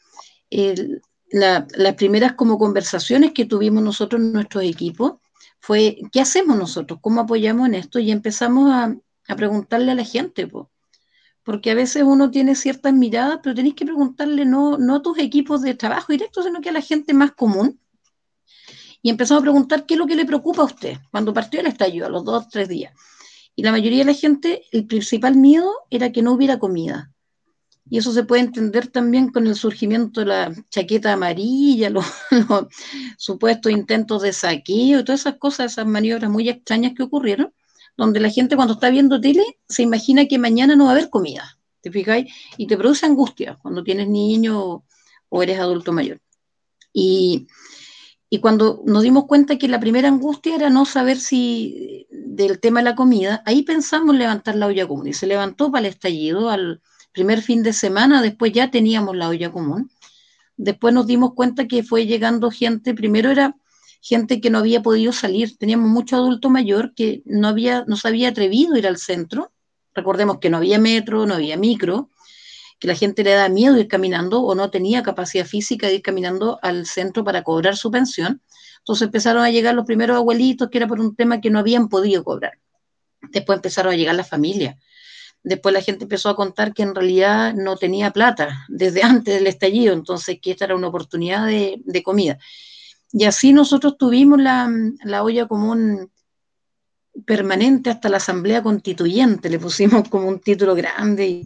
[SPEAKER 2] las primeras como conversaciones que tuvimos nosotros en nuestros equipos fue, ¿qué hacemos nosotros? ¿Cómo apoyamos en esto? Y empezamos a, preguntarle a la gente, porque a veces uno tiene ciertas miradas, pero tenéis que preguntarle no, no a tus equipos de trabajo directo, sino que a la gente más común. Y empezamos a preguntar qué es lo que le preocupa a usted cuando partió el estallido, a los dos, tres días. Y la mayoría de la gente, el principal miedo era que no hubiera comida. Y eso se puede entender también con el surgimiento de la chaqueta amarilla, <laughs> los, supuestos intentos de saqueo y todas esas cosas, esas maniobras muy extrañas que ocurrieron, donde la gente cuando está viendo tele se imagina que mañana no va a haber comida, ¿te fijáis? Y te produce angustia cuando tienes niño o eres adulto mayor. Y, y cuando nos dimos cuenta que la primera angustia era no saber si del tema de la comida, ahí pensamos levantar la olla común y se levantó para el estallido al primer fin de semana, después ya teníamos la olla común. Después nos dimos cuenta que fue llegando gente, primero era gente que no había podido salir, teníamos mucho adulto mayor que no, había, no se había atrevido a ir al centro, recordemos que no había metro, no había micro, que la gente le da miedo ir caminando o no tenía capacidad física de ir caminando al centro para cobrar su pensión. Entonces empezaron a llegar los primeros abuelitos, que era por un tema que no habían podido cobrar. Después empezaron a llegar las familias. Después la gente empezó a contar que en realidad no tenía plata desde <laughs> antes del estallido, entonces que esta era una oportunidad de, comida. Y así nosotros tuvimos la, la olla común permanente hasta la Asamblea Constituyente, le pusimos como un título grande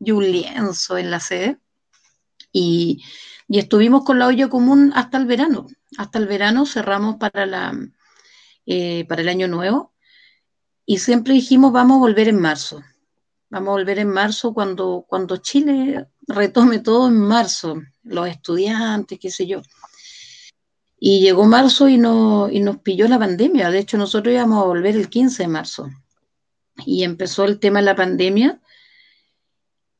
[SPEAKER 2] y un lienzo en la sede. Y, estuvimos con la olla común hasta el verano. Hasta el verano cerramos para, la, eh, para el año nuevo y siempre dijimos vamos a volver en marzo. Vamos a volver en marzo cuando, cuando Chile retome todo en marzo, los estudiantes, qué sé yo. Y llegó marzo y, no, y nos pilló la pandemia. De hecho, nosotros íbamos a volver el 15 de marzo. Y empezó el tema de la pandemia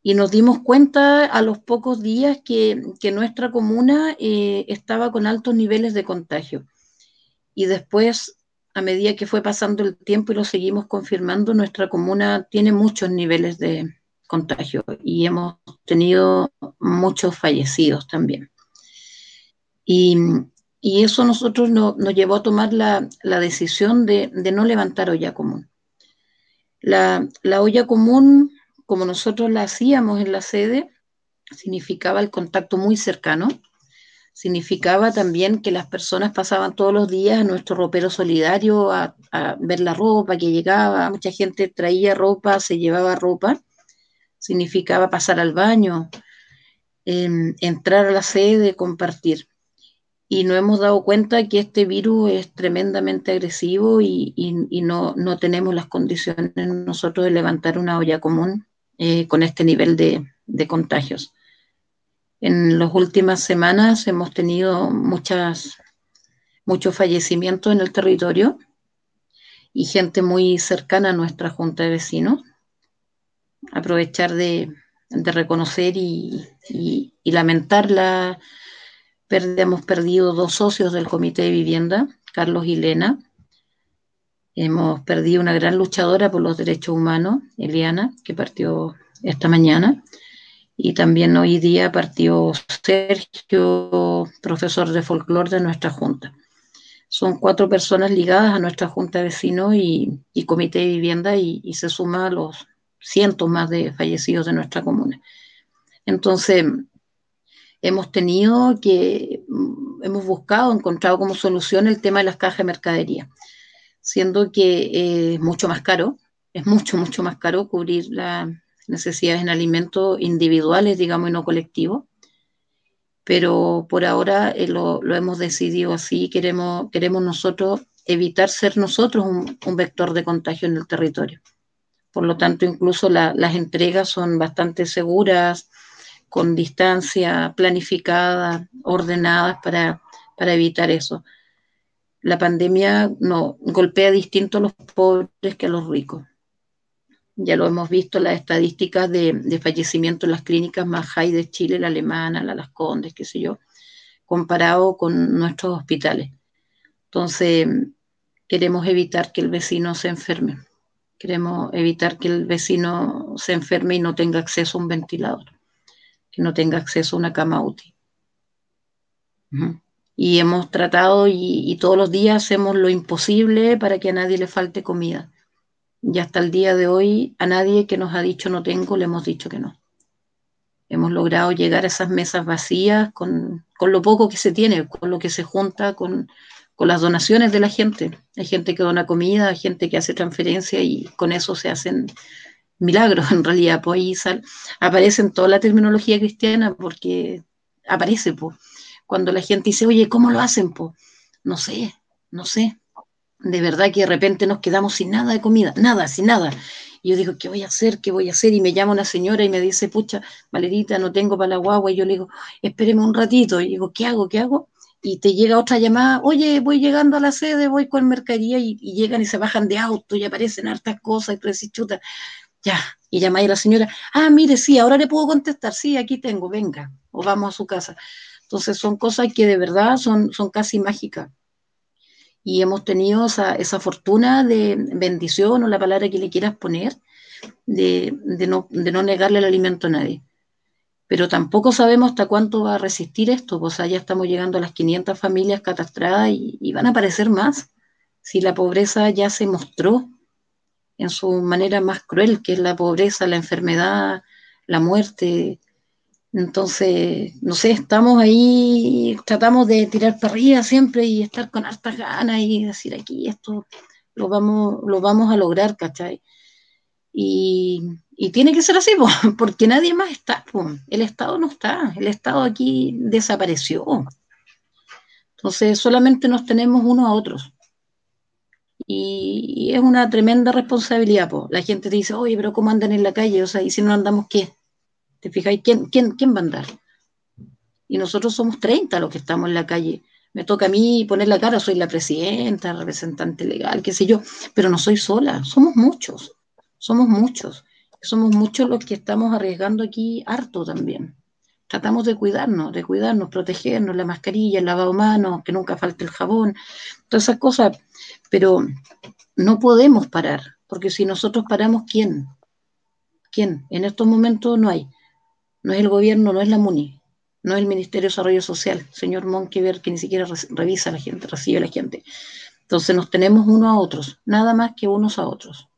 [SPEAKER 2] y nos dimos cuenta a los pocos días que, nuestra comuna eh, estaba con altos niveles de contagio. Y después, a medida que fue pasando el tiempo y lo seguimos confirmando, nuestra comuna tiene muchos niveles de contagio y hemos tenido muchos fallecidos también. Y, eso nosotros nos llevó a tomar la, decisión de, no levantar olla común. La, la olla común como nosotros la hacíamos en la sede, significaba el contacto muy cercano, significaba también que las personas pasaban todos los días a nuestro ropero solidario a, ver la ropa que llegaba, mucha gente traía ropa, se llevaba ropa, significaba pasar al baño, em, entrar a la sede, compartir. Y nos hemos dado cuenta que este virus es tremendamente agresivo y, no, no tenemos las condiciones nosotros de levantar una olla común eh, con este nivel de, contagios. En las últimas semanas hemos tenido muchas, muchos fallecimientos en el territorio y gente muy cercana a nuestra junta de vecinos. Aprovechar de, reconocer y, lamentar la. Hemos perdido dos socios del Comité de Vivienda, Carlos y Lena, Hemos perdido una gran luchadora por los derechos humanos, Eliana, que partió esta mañana. Y también hoy día partió Sergio, profesor de folclore de nuestra junta. Son cuatro personas ligadas a nuestra junta de vecinos y, comité de vivienda y, y, se suma a los cientos más de fallecidos de nuestra comuna. Entonces, hemos tenido que, hemos buscado, encontrado como solución el tema de las cajas de mercadería siendo que es mucho más caro, es mucho, mucho más caro cubrir las necesidades en alimentos individuales, digamos, y no colectivos. Pero por ahora eh, lo, hemos decidido así, queremos, queremos nosotros evitar ser nosotros un, vector de contagio en el territorio. Por lo tanto, incluso las entregas son bastante seguras, con distancia planificada, ordenadas para, para evitar eso la pandemia no golpea distinto a los pobres que a los ricos. Ya lo hemos visto, las estadísticas de, fallecimiento en las clínicas más high de Chile, la alemana, la Las Condes, qué sé yo, comparado con nuestros hospitales. Entonces, queremos evitar que el vecino se enferme. Queremos evitar que el vecino se enferme y no tenga acceso a un ventilador, que no tenga acceso a una cama útil. Y hemos tratado y, todos los días hacemos lo imposible para que a nadie le falte comida. Y hasta el día de hoy a nadie que nos ha dicho no tengo le hemos dicho que no. Hemos logrado llegar a esas mesas vacías con, con lo poco que se tiene, con lo que se junta, con, con las donaciones de la gente. Hay gente que dona comida, hay gente que hace transferencia y con eso se hacen milagros <laughs> en realidad. Pues ahí aparece en toda la terminología cristiana porque aparece, pues. Cuando la gente dice, oye, ¿cómo lo hacen? Pues no sé, no sé. De verdad que de repente nos quedamos sin nada de comida, nada, sin nada. Y yo digo, ¿qué voy a hacer? ¿Qué voy a hacer? Y me llama una señora y me dice, pucha, Valerita, no tengo para la guagua. Y yo le digo, espéreme un ratito. Y digo, ¿qué hago? ¿Qué hago? y te llega otra llamada, oye, voy llegando a la sede, voy con mercadería y, llegan y se bajan de auto y aparecen hartas cosas y tú decís, chuta, ya, y llamáis a la señora, ah, mire, sí, ahora le puedo contestar, sí, aquí tengo, venga, o vamos a su casa. Entonces son cosas que de verdad son, son casi mágicas. Y hemos tenido esa, fortuna de bendición o la palabra que le quieras poner, de, de, no, de no negarle el alimento a nadie pero tampoco sabemos hasta cuánto va a resistir esto, pues ya estamos llegando a las 500 familias catastradas y, van a aparecer más, si la pobreza ya se mostró en su manera más cruel, que es la pobreza, la enfermedad, la muerte. Entonces, no sé, estamos ahí, tratamos de tirar para siempre y estar con hartas ganas y decir aquí esto lo vamos, lo vamos a lograr, ¿cachai? Y, tiene que ser así, <laughs> porque nadie más está. El Estado no está, el Estado aquí desapareció. Entonces solamente nos tenemos unos a otros. Y, es una tremenda responsabilidad. La gente te dice, oye, pero ¿cómo andan en la calle? O sea, ¿y si no andamos qué? ¿Te fijáis? ¿Quién, quién, quién va a andar? Y nosotros somos 30 los que estamos en la calle. Me toca a mí poner la cara, soy la presidenta, representante legal, qué sé yo, pero no soy sola, somos muchos. Somos muchos, somos muchos los que estamos arriesgando aquí harto también. Tratamos de cuidarnos, de cuidarnos, protegernos, la mascarilla, el lavado de manos, que nunca falte el jabón, todas esas cosas, pero no podemos parar, porque si nosotros paramos, ¿quién? ¿Quién? En estos momentos no hay. No es el gobierno, no es la MUNI, no es el Ministerio de Desarrollo Social, señor Monkever, que ni siquiera revisa a la gente, recibe a la gente. Entonces nos tenemos unos a otros, nada más que unos a otros.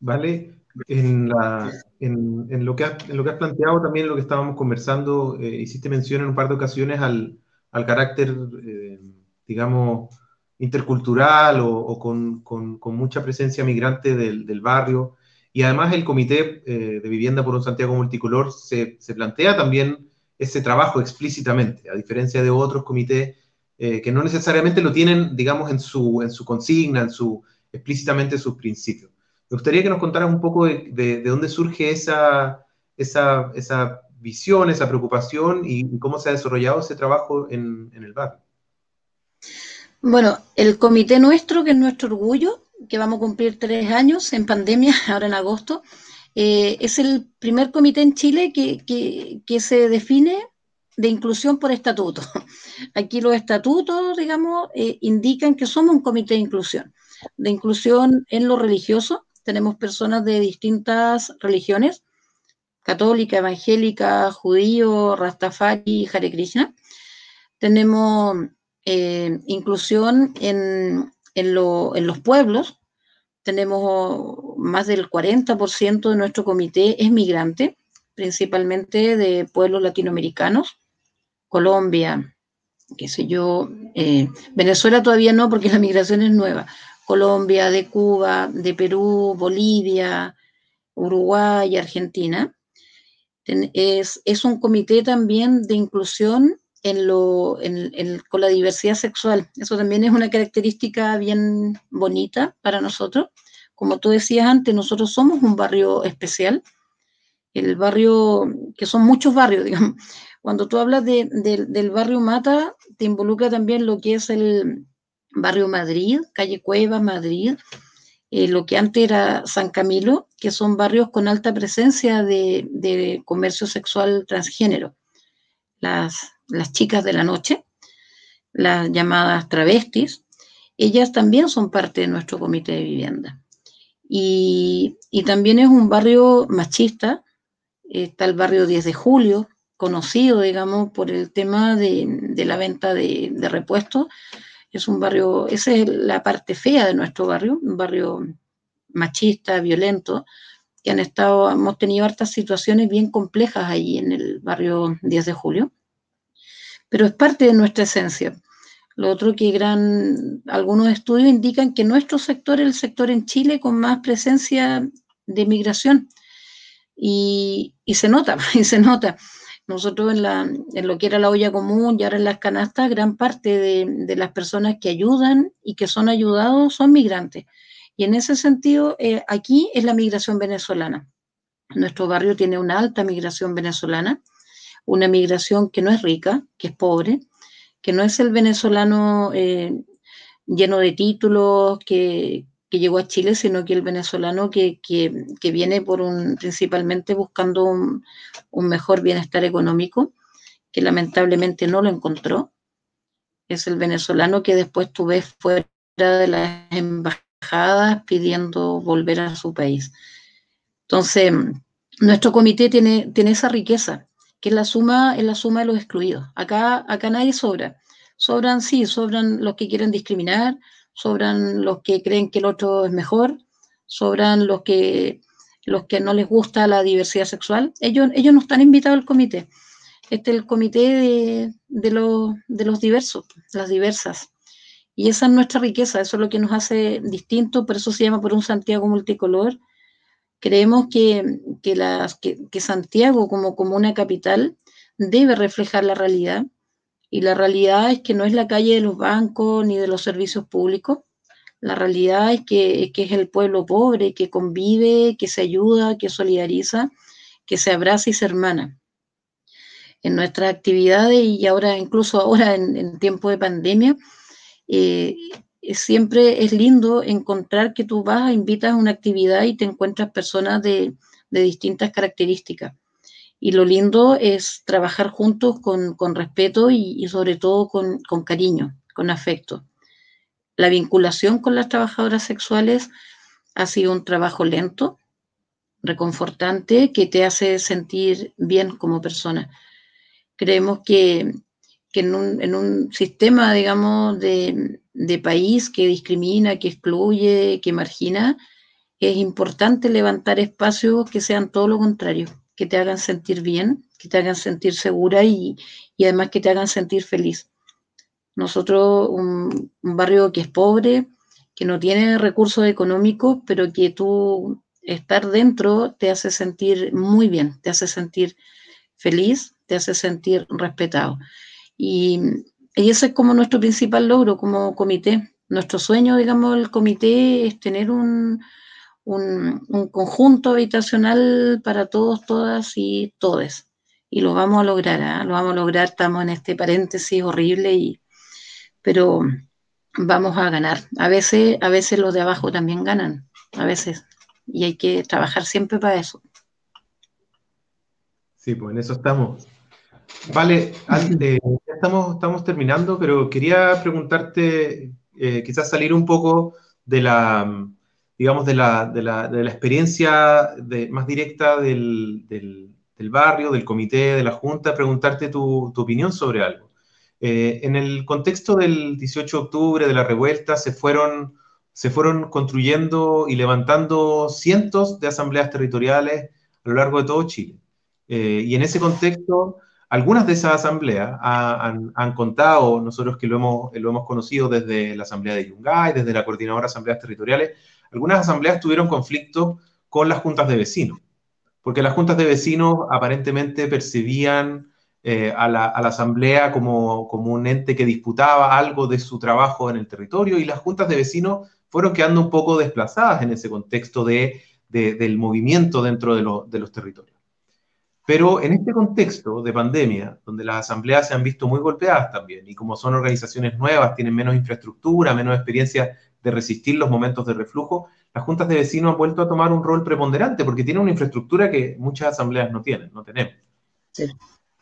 [SPEAKER 1] ¿vale? En, la, en, lo que has, en lo que has planteado también, lo que estábamos conversando, eh, hiciste mención en un par de ocasiones al, al carácter, eh, digamos, intercultural o, con, con, mucha presencia migrante del, del, barrio. Y además el Comité eh, de Vivienda por un Santiago Multicolor se, se, plantea también ese trabajo explícitamente, a diferencia de otros comités que no necesariamente lo tienen, digamos, en su, en su consigna, en su, explícitamente sus principios. Me gustaría que nos contaras un poco de, dónde surge esa, esa, esa, visión, esa preocupación y, cómo se ha desarrollado ese trabajo en, el barrio.
[SPEAKER 2] Bueno, el comité nuestro, que es nuestro orgullo, que vamos a cumplir tres años en pandemia, <laughs> ahora en agosto, eh, es el primer comité en Chile que, se define de inclusión por estatuto. <laughs> Aquí los estatutos, digamos, eh, indican que somos un comité de inclusión, de inclusión en lo religioso, tenemos personas de distintas religiones, católica, evangélica, judío, rastafari, Hare Krishna. Tenemos eh, inclusión en, los pueblos. Tenemos más del 40% de nuestro comité es migrante, principalmente de pueblos latinoamericanos, Colombia, qué sé yo, eh, Venezuela todavía no porque <laughs> la migración es nueva, Colombia, de Cuba, de Perú, Bolivia, Uruguay, Argentina. Es, es un comité también de inclusión con la diversidad sexual. Eso también es una característica bien bonita para nosotros. Como tú decías antes, nosotros somos un barrio especial, el barrio, que son muchos barrios, <laughs> digamos. Cuando tú hablas del barrio Mata, te involucra también lo que es el, Barrio Madrid, Calle Cueva, Madrid, eh, lo que antes era San Camilo, que son barrios con alta presencia de, comercio sexual transgénero, las, las, chicas de la noche. las llamadas travestis, ellas también son parte de nuestro comité de vivienda. Y, también es un barrio machista, está el barrio 10 de julio, conocido, digamos, por el tema de, la venta de, de, repuestos. Es un barrio, esa es la parte fea de nuestro barrio, un barrio machista, violento, que han estado, hemos tenido hartas situaciones bien complejas ahí en el barrio 10 de julio, pero es parte de nuestra esencia. Lo otro que gran, algunos estudios indican que nuestro sector es el sector en Chile con más presencia de migración y, se nota, <laughs> y se nota. Nosotros en, la, en, lo que era la olla común y ahora en las canastas, gran parte de, las personas que ayudan y que son ayudados son migrantes. Y en ese sentido, eh, aquí es la migración venezolana. Nuestro barrio tiene una alta migración venezolana, una migración que no es rica, que es pobre, que no es el venezolano eh, lleno de títulos que, llegó a Chile, sino que el venezolano que, viene por un, principalmente buscando un, mejor bienestar económico, que lamentablemente no lo encontró. Es el venezolano que después tú fuera de las embajadas pidiendo volver a su país. Entonces, nuestro comité tiene, tiene esa riqueza, que es la suma, es la suma de los excluidos. Acá, acá nadie sobra. Sobran, sí, sobran los que quieren discriminar, sobran los que creen que el otro es mejor, sobran los que, los que no les gusta la diversidad sexual. Ellos, ellos no están invitados al comité. Este es el comité de, de, los, de los diversos, las diversas. Y esa es nuestra riqueza, eso es lo que nos hace distinto, por eso se llama por un Santiago multicolor. Creemos que, que, Santiago como comuna capital debe reflejar la realidad y la realidad es que no es la calle de los bancos ni de los servicios públicos. La realidad es que, que, es el pueblo pobre, que convive, que se ayuda, que solidariza, que se abraza y se hermana. En nuestras actividades y ahora, incluso ahora en, en tiempo de pandemia, eh, siempre es lindo encontrar que tú vas, invitas a una actividad y te encuentras personas de, distintas características. Y lo lindo es trabajar juntos con, respeto y, sobre todo con, con, cariño, con afecto. La vinculación con las trabajadoras sexuales ha sido un trabajo lento, reconfortante, que te hace sentir bien como persona. Creemos que, que en un, en un sistema, digamos, de, de, país que discrimina, que excluye, que margina, es importante levantar espacios que sean todo lo contrario, que te hagan sentir bien, que te hagan sentir segura y, y además que te hagan sentir feliz. Nosotros, un, un, barrio que es pobre, que no tiene recursos económicos, pero que tú estar dentro te hace sentir muy bien, te hace sentir feliz, te hace sentir respetado. Y, ese es como nuestro principal logro como comité. Nuestro sueño, digamos, el comité es tener un, un, conjunto habitacional para todos, todas y todes. Y lo vamos a lograr, ¿ah? lo vamos a lograr, estamos en este paréntesis horrible, y, pero vamos a ganar. A veces, a veces los de abajo también ganan, a veces, y hay que trabajar siempre para eso.
[SPEAKER 1] Sí, pues en eso estamos. Vale, ya estamos, estamos terminando, pero quería preguntarte, eh, quizás salir un poco de la, digamos, de la, de la, de la experiencia de, más directa del, del, barrio, del comité, de la junta, preguntarte tu, tu opinión sobre algo. Eh, en el contexto del 18 de octubre, de la revuelta, se fueron, se fueron construyendo y levantando cientos de asambleas territoriales a lo largo de todo Chile. Eh, y en ese contexto algunas de esas asambleas han, contado, nosotros que lo hemos, conocido desde la Asamblea de Yungay, desde la Coordinadora de Asambleas Territoriales, algunas asambleas tuvieron conflictos con las juntas de vecinos, porque las juntas de vecinos aparentemente percibían eh, a, la, asamblea como, un ente que disputaba algo de su trabajo en el territorio y las juntas de vecinos fueron quedando un poco desplazadas en ese contexto de, del movimiento dentro de, de los territorios. Pero en este contexto de pandemia, donde las asambleas se han visto muy golpeadas también, y como son organizaciones nuevas, tienen menos infraestructura, menos experiencia de resistir los momentos de reflujo, las juntas de vecinos han vuelto a tomar un rol preponderante porque tienen una infraestructura que muchas asambleas no tienen, no tenemos.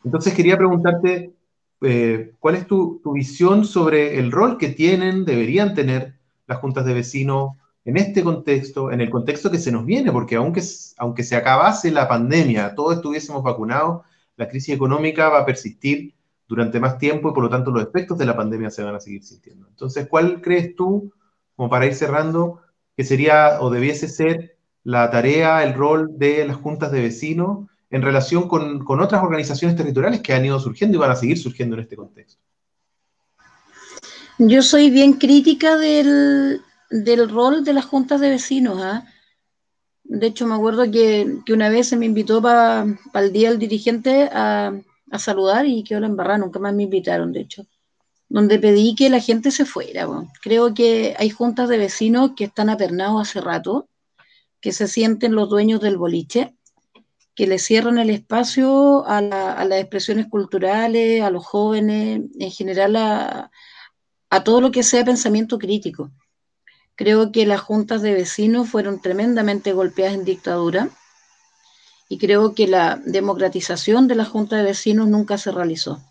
[SPEAKER 1] Entonces quería preguntarte, eh, ¿cuál es tu, visión sobre el rol que tienen, deberían tener las juntas de vecinos en este contexto, en el contexto que se nos viene? Porque aunque, aunque se acabase la pandemia, todos estuviésemos vacunados, la crisis económica va a persistir durante más tiempo y por lo tanto los efectos de la pandemia se van a seguir sintiendo. Entonces, ¿cuál crees tú, como para ir cerrando, que sería o debiese ser la tarea, el rol de las juntas de vecinos en relación con, otras organizaciones territoriales que han ido surgiendo y van a seguir surgiendo en este contexto.
[SPEAKER 2] Yo soy bien crítica del, rol de las juntas de vecinos. ¿ah? De hecho, me acuerdo que, una vez se me invitó para el día del dirigente a, saludar y quedó la embarrada, nunca más me invitaron, de hecho, donde pedí que la gente se fuera. Creo que hay juntas de vecinos que están apernados hace rato, que se sienten los dueños del boliche que le cierran el espacio a, las expresiones culturales, a los jóvenes, en general a, todo lo que sea pensamiento crítico. Creo que las juntas de vecinos fueron tremendamente golpeadas en dictadura y creo que la democratización de la junta de vecinos nunca se realizó.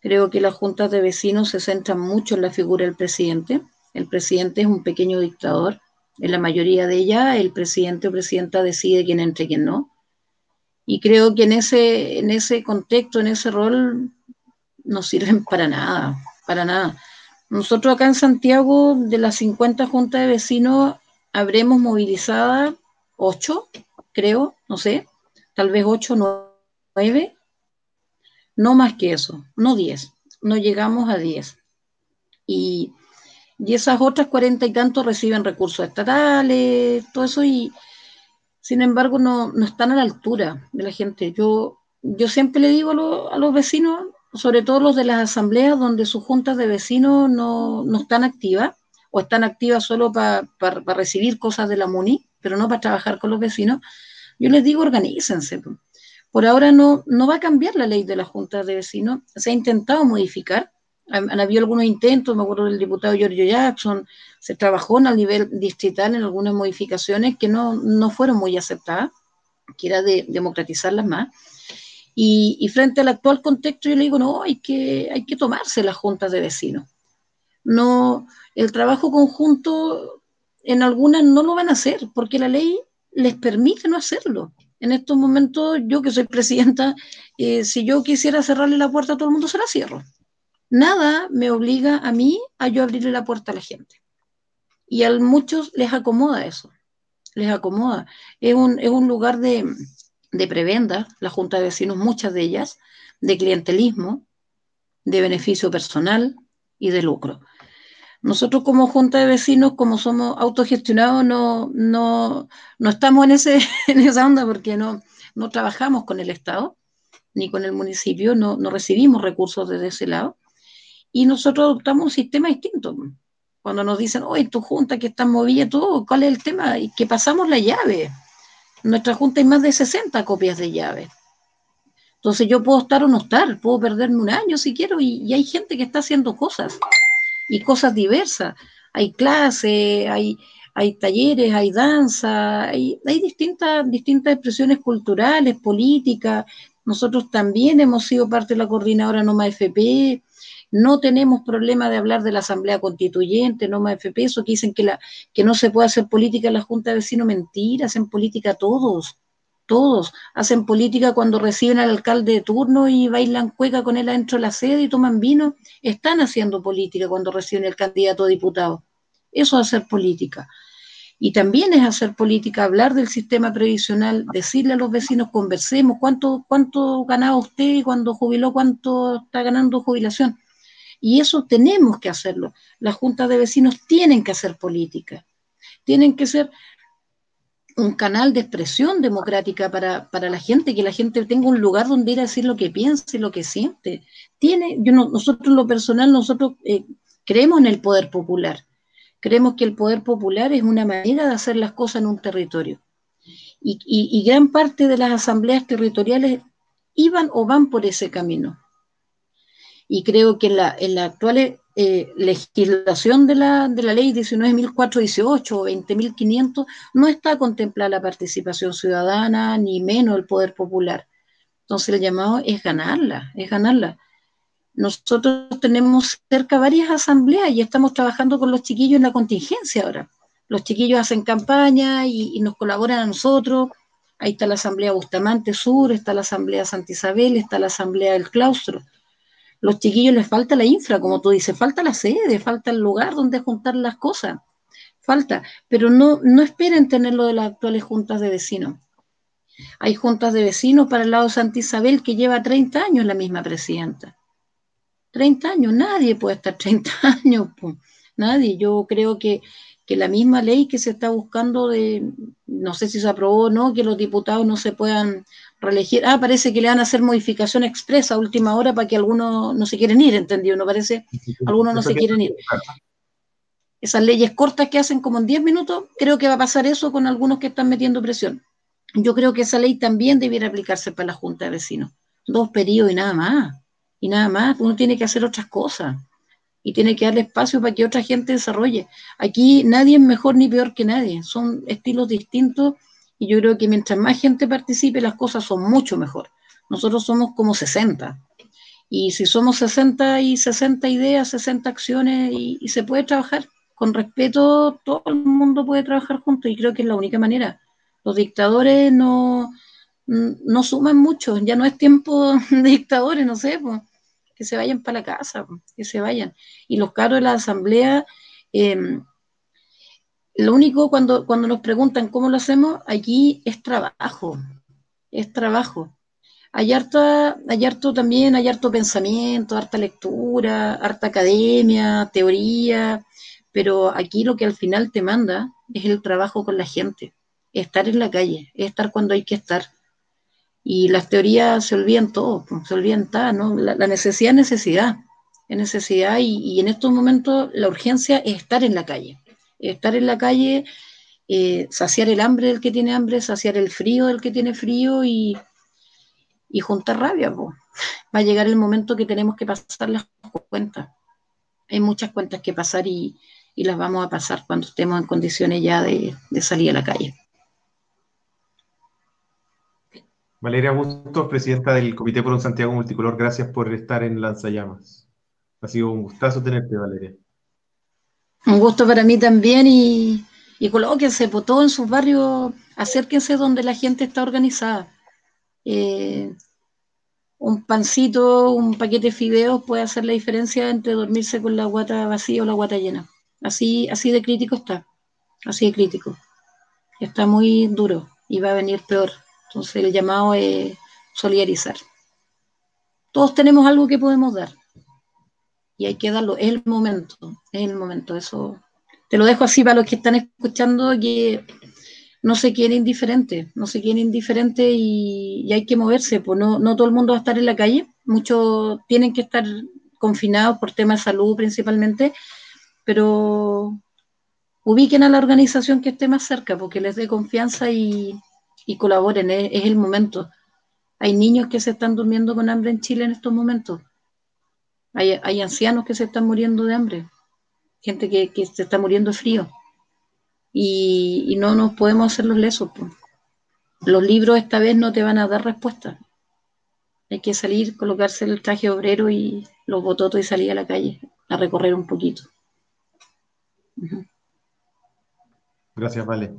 [SPEAKER 2] Creo que las juntas de vecinos se centran mucho en la figura del presidente. El presidente es un pequeño dictador. En la mayoría de ellas, el presidente o presidenta decide quién entra y quién no. Y creo que en ese, en ese contexto, en ese rol, no sirven para nada, para nada. Nosotros acá en Santiago, de las 50 juntas de vecinos, habremos movilizado 8, creo, no sé, tal vez 8, 9, no más que eso, no 10, no llegamos a 10. Y, y esas otras 40 y tantos reciben recursos estatales, todo eso, y, sin embargo, no, están a la altura de la gente. Yo, yo siempre le digo a, los vecinos, sobre todo los de las asambleas donde sus juntas de vecinos no, están activas, o están activas solo para recibir cosas de la MUNI, pero no para trabajar con los vecinos, yo les digo, organícense. Por ahora no, no va a cambiar la ley de las juntas de vecinos, se ha intentado modificar, han, habido algunos intentos, me acuerdo del diputado Giorgio Jackson, se trabajó a nivel distrital en algunas modificaciones que no, no fueron muy aceptadas, que era de democratizarlas más. Y, y, frente al actual contexto, yo le digo, no, hay que, hay que tomarse las juntas de vecinos. No, el trabajo conjunto en algunas no lo van a hacer, porque la ley les permite no hacerlo. En estos momentos, yo que soy presidenta, eh, si yo quisiera cerrarle la puerta a todo el mundo, se la cierro nada me obliga a mí a yo abrirle la puerta a la gente. Y a muchos les acomoda eso, les acomoda. Es un, es un lugar de, de prebenda, la Junta de Vecinos, muchas de ellas, de clientelismo, de beneficio personal y de lucro. Nosotros como Junta de Vecinos, como somos autogestionados, no, no, no estamos en, ese, <laughs> en esa onda porque no, no trabajamos con el Estado ni con el municipio, no, no recibimos recursos desde ese lado y nosotros adoptamos un sistema distinto. Cuando nos dicen, oye, tu junta que está movida, todo, ¿cuál es el tema? Y que pasamos la llave. Nuestra junta hay más de 60 copias de llave. Entonces yo puedo estar o no estar, puedo perderme un año si quiero, y, hay gente que está haciendo cosas, y cosas diversas. Hay clases, hay, hay talleres, hay danza, hay, hay distintas, distintas expresiones culturales, políticas. Nosotros también hemos sido parte de la coordinadora Noma FP, no tenemos problema de hablar de la Asamblea Constituyente, no más FP, eso que dicen que, la, que no se puede hacer política en la Junta de Vecinos, mentira, hacen política todos, todos. Hacen política cuando reciben al alcalde de turno y bailan cueca con él adentro de la sede y toman vino. Están haciendo política cuando reciben el candidato a diputado. Eso es hacer política. Y también es hacer política, hablar del sistema previsional, decirle a los vecinos, conversemos, cuánto, cuánto ganaba usted cuando jubiló, cuánto está ganando jubilación. Y eso tenemos que hacerlo. Las juntas de vecinos tienen que hacer política. Tienen que ser un canal de expresión democrática para, la gente, que la gente tenga un lugar donde ir a decir lo que piensa y lo que siente. Tiene, yo nosotros en lo personal, nosotros eh, creemos en el poder popular. Creemos que el poder popular es una manera de hacer las cosas en un territorio. y gran parte de las asambleas territoriales iban o van por ese camino y creo que en la, en la actual eh, legislación de la, de la ley 19.418 o 20.500 no está contemplada la participación ciudadana, ni menos el poder popular. Entonces el llamado es ganarla, es ganarla. nosotros tenemos cerca varias asambleas y estamos trabajando con los chiquillos en la contingencia ahora. Los chiquillos hacen campaña y, nos colaboran a nosotros. Ahí está la Asamblea Bustamante Sur, está la Asamblea Santa Isabel, está la Asamblea del Claustro. Los chiquillos les falta la infra, como tú dices, falta la sede, falta el lugar donde juntar las cosas. Falta, pero no, no esperen tenerlo de las actuales juntas de vecinos. Hay juntas de vecinos para el lado de Santa Isabel que lleva 30 años la misma presidenta. 30 años, nadie puede estar 30 <laughs> años, nadie. Yo creo que, que la misma ley que se está buscando de, no sé si se aprobó o no, que los diputados no se puedan reelegir. Ah, parece que le van a hacer modificación expresa a última hora para que algunos no se quieren ir, ¿entendido? ¿No parece? Algunos no se quieren ir. Esas leyes cortas que hacen como en 10 minutos, creo que va a pasar eso con algunos que están metiendo presión. Yo creo que esa ley también debiera aplicarse para la Junta de Vecinos. Dos periodos y nada más. Y nada más. Uno tiene que hacer otras cosas y tiene que darle espacio para que otra gente desarrolle. Aquí nadie es mejor ni peor que nadie, son estilos distintos y yo creo que mientras más gente participe las cosas son mucho mejor. Nosotros somos como 60 y si somos 60 y 60 ideas, 60 acciones y, se puede trabajar con respeto, todo el mundo puede trabajar juntos y creo que es la única manera. Los dictadores no, no suman mucho, ya no es tiempo <laughs> de dictadores, no sé, pues que se vayan para la casa, que se vayan. Y los carros de la asamblea, em, lo único cuando, cuando nos preguntan cómo lo hacemos, aquí es trabajo, es trabajo. Hay, harta, hay harto también, hay harto pensamiento, harta lectura, harta academia, teoría, pero aquí lo que al final te manda es el trabajo con la gente, estar en la calle, estar cuando hay que estar y las teorías se olvidan todo, se olvidan ¿no? La, necesidad es necesidad, es necesidad y, en estos momentos la urgencia es estar en la calle, estar en la calle, eh, saciar el hambre del que tiene hambre, saciar el frío del que tiene frío y, y juntar rabia. <laughs> Va a llegar el momento que tenemos que pasar las cuentas. Hay muchas cuentas que pasar y, las vamos a pasar cuando estemos en condiciones ya de salir a la calle.
[SPEAKER 1] Valeria Bustos, presidenta del Comité por un Santiago Multicolor, gracias por estar en Lanzallamas. Ha sido un gustazo tenerte, Valeria.
[SPEAKER 2] Un gusto para mí también y, colóquense por todo en sus barrios, acérquense donde la gente está organizada. Eh, un pancito, un paquete de fideos puede hacer la diferencia entre dormirse con la guata vacía o la guata llena. Así, así de crítico está, así de crítico. Está muy duro y va a venir peor. Entonces el llamado es solidarizar. Todos tenemos algo que podemos dar y hay que darlo. Es el momento, es el momento. Eso te lo dejo así para los que están escuchando que no se quieren indiferente, no se quieren indiferente y, hay que moverse. Pues no, no todo el mundo va a estar en la calle, muchos tienen que estar confinados por temas de salud principalmente, pero ubiquen a la organización que esté más cerca porque les dé confianza y, y colaboren, es, el momento. Hay niños que se están durmiendo con hambre en Chile en estos momentos. Hay, ancianos que se están muriendo de hambre, gente que, se está muriendo de frío. Y, no nos podemos hacer los lesos. Los libros esta vez no te van a dar respuesta. Hay que salir, colocarse el traje obrero y los bototos y salir a la calle a recorrer un poquito.
[SPEAKER 1] Gracias, Vale.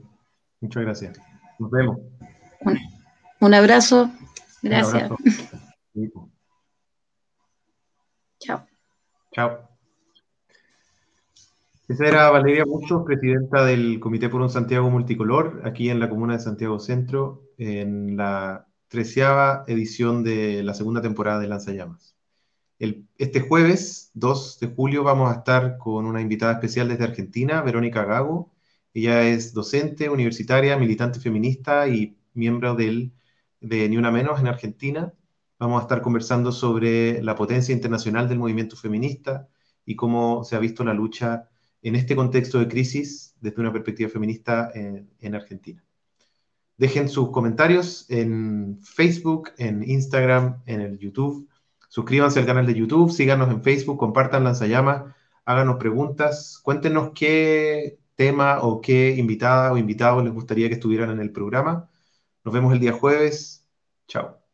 [SPEAKER 1] Muchas gracias. Nos vemos.
[SPEAKER 2] Un, abrazo. Gracias.
[SPEAKER 1] Chao. Chao. Esa era Valeria Muchos, presidenta del Comité por un Santiago Multicolor, aquí en la comuna de Santiago Centro, en la treceava edición de la segunda temporada de Lanzallamas. El, este jueves, 2 de julio, vamos a estar con una invitada especial desde Argentina, Verónica Gago, ella es docente universitaria, militante feminista y miembro del, de Ni Una Menos en Argentina. Vamos a estar conversando sobre la potencia internacional del movimiento feminista y cómo se ha visto la lucha en este contexto de crisis desde una perspectiva feminista en, en Argentina. Dejen sus comentarios en Facebook, en Instagram, en el YouTube. Suscríbanse al canal de YouTube, síganos en Facebook, compartan Lanzallama, háganos preguntas, cuéntenos qué tema o qué invitada o invitado les gustaría que estuvieran en el programa. Nos vemos el día jueves. Chao.